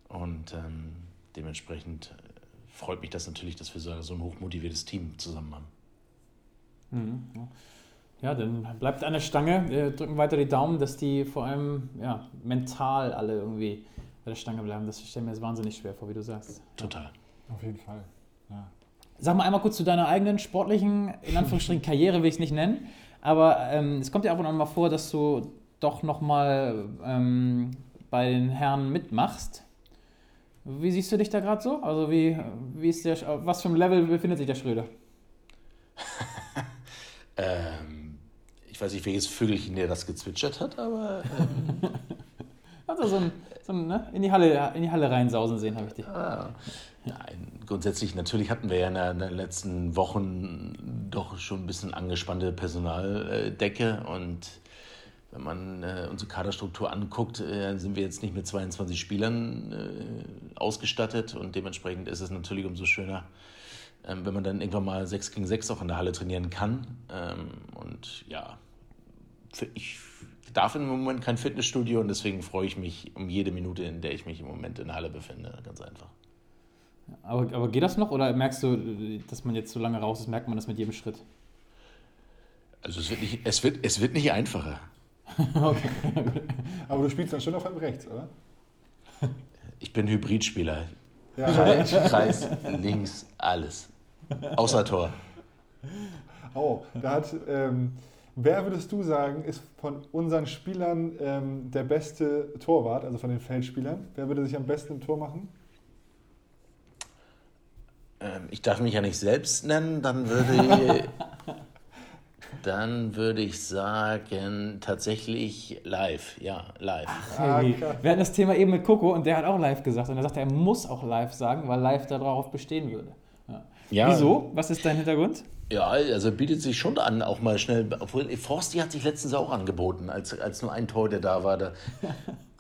Und ähm, dementsprechend äh, freut mich das natürlich, dass wir so, so ein hochmotiviertes Team zusammen haben. Mhm. Ja, dann bleibt an der Stange. Wir drücken weiter die Daumen, dass die vor allem ja, mental alle irgendwie bei der Stange bleiben. Das stelle mir jetzt wahnsinnig schwer vor, wie du sagst. Total. Auf jeden Fall. Ja. Sag mal einmal kurz zu deiner eigenen sportlichen, in Anführungsstrichen, Karriere will ich es nicht nennen. Aber ähm, es kommt ja ab und an mal vor, dass du doch nochmal ähm, bei den Herren mitmachst. Wie siehst du dich da gerade so? Also wie, wie ist der, was für ein Level befindet sich der Schröder? ähm, ich weiß nicht, welches Vögelchen der das gezwitschert hat, aber... Ähm, also so ein, so ein ne? in, die Halle, in die Halle reinsausen sehen, habe ich dich. Ah. Nein, grundsätzlich, natürlich hatten wir ja in, in den letzten Wochen doch schon ein bisschen angespannte Personaldecke und wenn man äh, unsere Kaderstruktur anguckt, äh, sind wir jetzt nicht mit 22 Spielern äh, ausgestattet und dementsprechend ist es natürlich umso schöner, ähm, wenn man dann irgendwann mal 6 gegen 6 auch in der Halle trainieren kann. Ähm, und ja, für, ich darf im Moment kein Fitnessstudio und deswegen freue ich mich um jede Minute, in der ich mich im Moment in der Halle befinde. Ganz einfach. Aber, aber geht das noch oder merkst du, dass man jetzt so lange raus ist, merkt man das mit jedem Schritt? Also es wird nicht, es wird, es wird nicht einfacher. okay. Aber du spielst dann schon auf einem Rechts, oder? Ich bin Hybridspieler. Ja. Kreis, Kreis, links, alles. Außer Tor. Oh, da hat ähm, Wer würdest du sagen, ist von unseren Spielern ähm, der beste Torwart, also von den Feldspielern? Wer würde sich am besten im Tor machen? Ähm, ich darf mich ja nicht selbst nennen, dann würde, dann würde ich sagen, tatsächlich live. Ja, live. Ah, Wir hatten das Thema eben mit Coco und der hat auch live gesagt. Und er sagte, er muss auch live sagen, weil live darauf bestehen würde. Ja. Wieso? Was ist dein Hintergrund? Ja, also bietet sich schon an, auch mal schnell. Obwohl, Forsti hat sich letztens auch angeboten, als, als nur ein Tor, der da war. Da.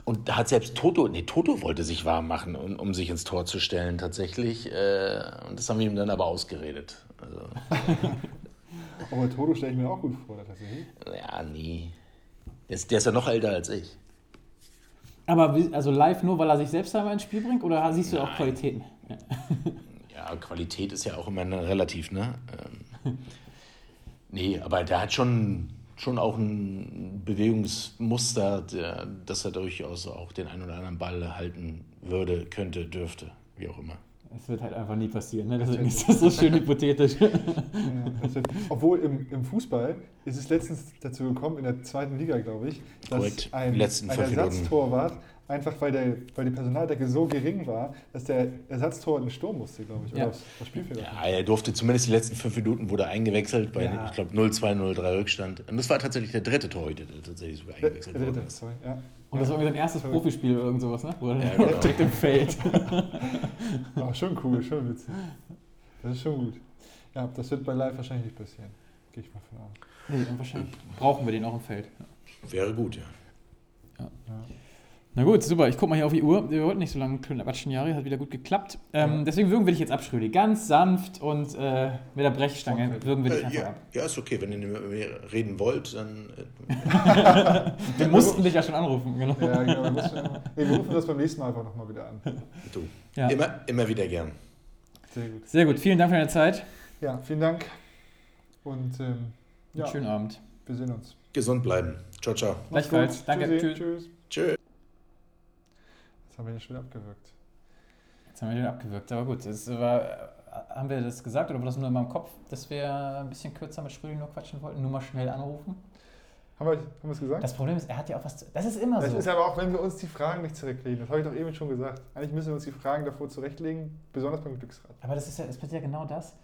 Und da hat selbst Toto, nee, Toto wollte sich warm machen, um, um sich ins Tor zu stellen, tatsächlich. Äh, und das haben wir ihm dann aber ausgeredet. Also. aber Toto stelle ich mir auch gut vor, tatsächlich. Ja, nee. Der ist, der ist ja noch älter als ich. Aber also live nur, weil er sich selbst einmal ins Spiel bringt oder siehst du Nein. auch Qualitäten? Ja. Qualität ist ja auch immer relativ, ne? Ähm, nee, aber der hat schon, schon auch ein Bewegungsmuster, der, dass er durchaus auch den einen oder anderen Ball halten würde, könnte, dürfte, wie auch immer. Es wird halt einfach nie passieren, ne? deswegen ist das so schön hypothetisch. Ja, wird, obwohl im, im Fußball ist es letztens dazu gekommen, in der zweiten Liga, glaube ich, dass Korrekt. ein, ein Ersatztorwart einfach weil, der, weil die Personaldecke so gering war, dass der Ersatztor in den Sturm musste, glaube ich. Ja. Oder aufs, Spielfeld. Ja, er durfte zumindest die letzten fünf Minuten wurde eingewechselt bei, ja. ich glaube, 0-2, 0-3 Rückstand. Und das war tatsächlich der dritte Torhüter, der tatsächlich sogar eingewechselt wurde. Der dritte, sorry, ja. Und das war irgendwie sein erstes Profispiel oder irgend sowas, ne? Wo er ja, genau. direkt im Feld. oh, schon cool, schon witzig. Das ist schon gut. Ja, das wird bei Live wahrscheinlich nicht passieren. Gehe ich mal von aus. Nee, dann wahrscheinlich brauchen wir den auch im Feld. Wäre gut, ja. ja. ja. Na gut, super. Ich gucke mal hier auf die Uhr. Wir wollten nicht so lange quatschen, Jahre. Hat wieder gut geklappt. Ähm, Ja. Deswegen würgen wir dich jetzt ab, Schrödi. Ganz sanft und äh, mit der Brechstange Okay. würgen wir dich Äh, einfach ja, ab. ja, ist okay. Wenn ihr nicht mit mir reden wollt, dann. Äh, Wir mussten dich ja schon anrufen, genau. Ja, genau. Wir, wir rufen das beim nächsten Mal einfach nochmal wieder an. du. Ja. Immer, immer wieder gern. Sehr gut. Sehr gut. Vielen Dank für deine Zeit. Ja, vielen Dank. Und ähm, ja, Schönen Abend. wir sehen uns. Gesund bleiben. Ciao, ciao. Gleichfalls. gut. Danke. Tschüssi. Tschüss. Tschüss. Jetzt haben wir ihn schon abgewürgt. Jetzt haben wir den abgewürgt, aber gut. Das war, haben wir das gesagt oder war das nur in meinem Kopf, dass wir ein bisschen kürzer mit Schrödi nur quatschen wollten? Nur mal schnell anrufen? Haben wir, haben wir es gesagt? Das Problem ist, er hat ja auch was zu. Das ist immer Das so. ist aber auch, wenn wir uns die Fragen nicht zurechtlegen. Das habe ich doch eben schon gesagt. Eigentlich müssen wir uns die Fragen davor zurechtlegen, besonders beim Glücksrad. Aber das ist ja, es passiert ja genau das.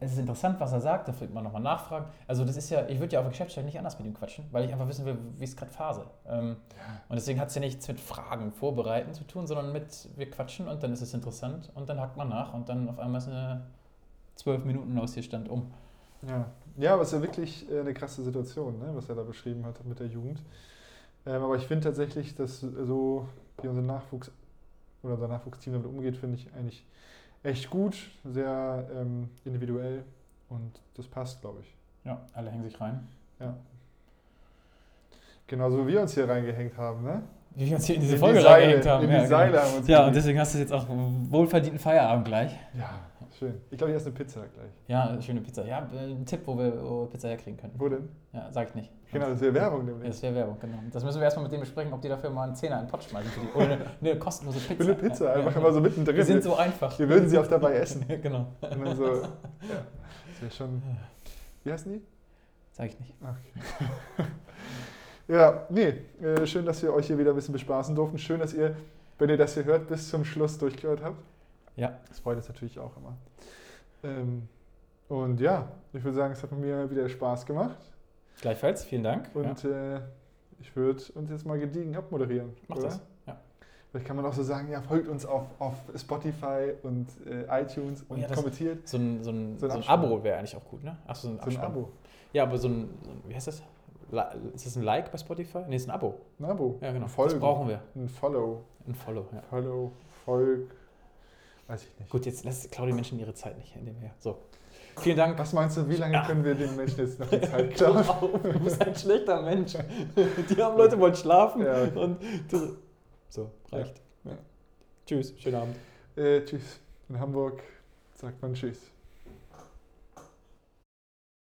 Es ist interessant, was er sagt, da wird man nochmal nachfragen. Also das ist ja, ich würde ja auf der Geschäftsstelle nicht anders mit ihm quatschen, weil ich einfach wissen will, wie es gerade Phase. Ähm, Und deswegen hat es ja nichts mit Fragen vorbereiten zu tun, sondern mit, wir quatschen und dann ist es interessant und dann hakt man nach und dann auf einmal ist eine zwölf Minuten aus hier stand um. Ja, ja aber es ist ja wirklich äh, eine krasse Situation, ne, was er da beschrieben hat mit der Jugend. Ähm, aber ich finde tatsächlich, dass so wie unser Nachwuchs oder unser Nachwuchsteam damit umgeht, finde ich eigentlich echt gut, sehr ähm, individuell und das passt, glaube ich. Ja, alle hängen sich rein. Ja. Genauso wie wir uns hier reingehängt haben, ne? Wie wir uns hier in diese In Folge die Seile, reingehängt haben. in die ja, Seile genau. haben uns ja, und deswegen hast du jetzt auch wohlverdienten Feierabend gleich. Ja, schön. Ich glaube, ich esse eine Pizza gleich. Ja, schöne Pizza. Ja, äh, ein Tipp, wo wir, wo wir Pizza herkriegen können. Wo denn? Ja, sag ich nicht. Genau, das wäre Werbung nämlich. Das wäre Werbung, genau. Das müssen wir erstmal mit denen besprechen, ob die dafür mal einen Zehner in den Pott schmeißen. Für die, oder eine, eine kostenlose Pizza. Für eine Pizza, einfach ja. immer so mittendrin. Wir sind so einfach. Wir würden sie auch dabei essen. genau. Und dann so, ja, das wäre schon. Wie heißen die? Sag ich nicht. Okay. ja, nee, äh, schön, dass wir euch hier wieder ein bisschen bespaßen durften. Schön, dass ihr, wenn ihr das hier hört, bis zum Schluss durchgehört habt. Ja. Das freut uns natürlich auch immer. Ähm, und ja, ich würde sagen, es hat mir wieder Spaß gemacht. Gleichfalls, vielen Dank. Und äh, ich würde uns jetzt mal gediegen abmoderieren. Mach oder? das. Ja. Vielleicht kann man auch so sagen, ja, folgt uns auf, auf Spotify und äh, iTunes Oh und ja, kommentiert. So ein, so ein, So so ein ein Abspann. Abo wäre eigentlich auch gut, ne? Ach, so ein So ein. Abo. Ja, aber so ein, so ein, wie heißt das? Ist das ein Like bei Spotify? Nee, ist ein Abo. Ein Abo. Ja, genau. Ein Folgen. Das brauchen wir. Ein Follow. Ein Follow, ja. Follow, Folg. Weiß ich nicht. Gut, jetzt lass klauen die Menschen ihre Zeit nicht. In dem her. So. Vielen Dank. Was meinst du, wie lange Ja. können wir den Menschen jetzt noch die Zeit klauen? Du bist ein schlechter Mensch. Die haben Leute wollen schlafen Ja, okay. und du. So, reicht. Ja. Tschüss, schönen Abend. Äh, tschüss. In Hamburg sagt man Tschüss.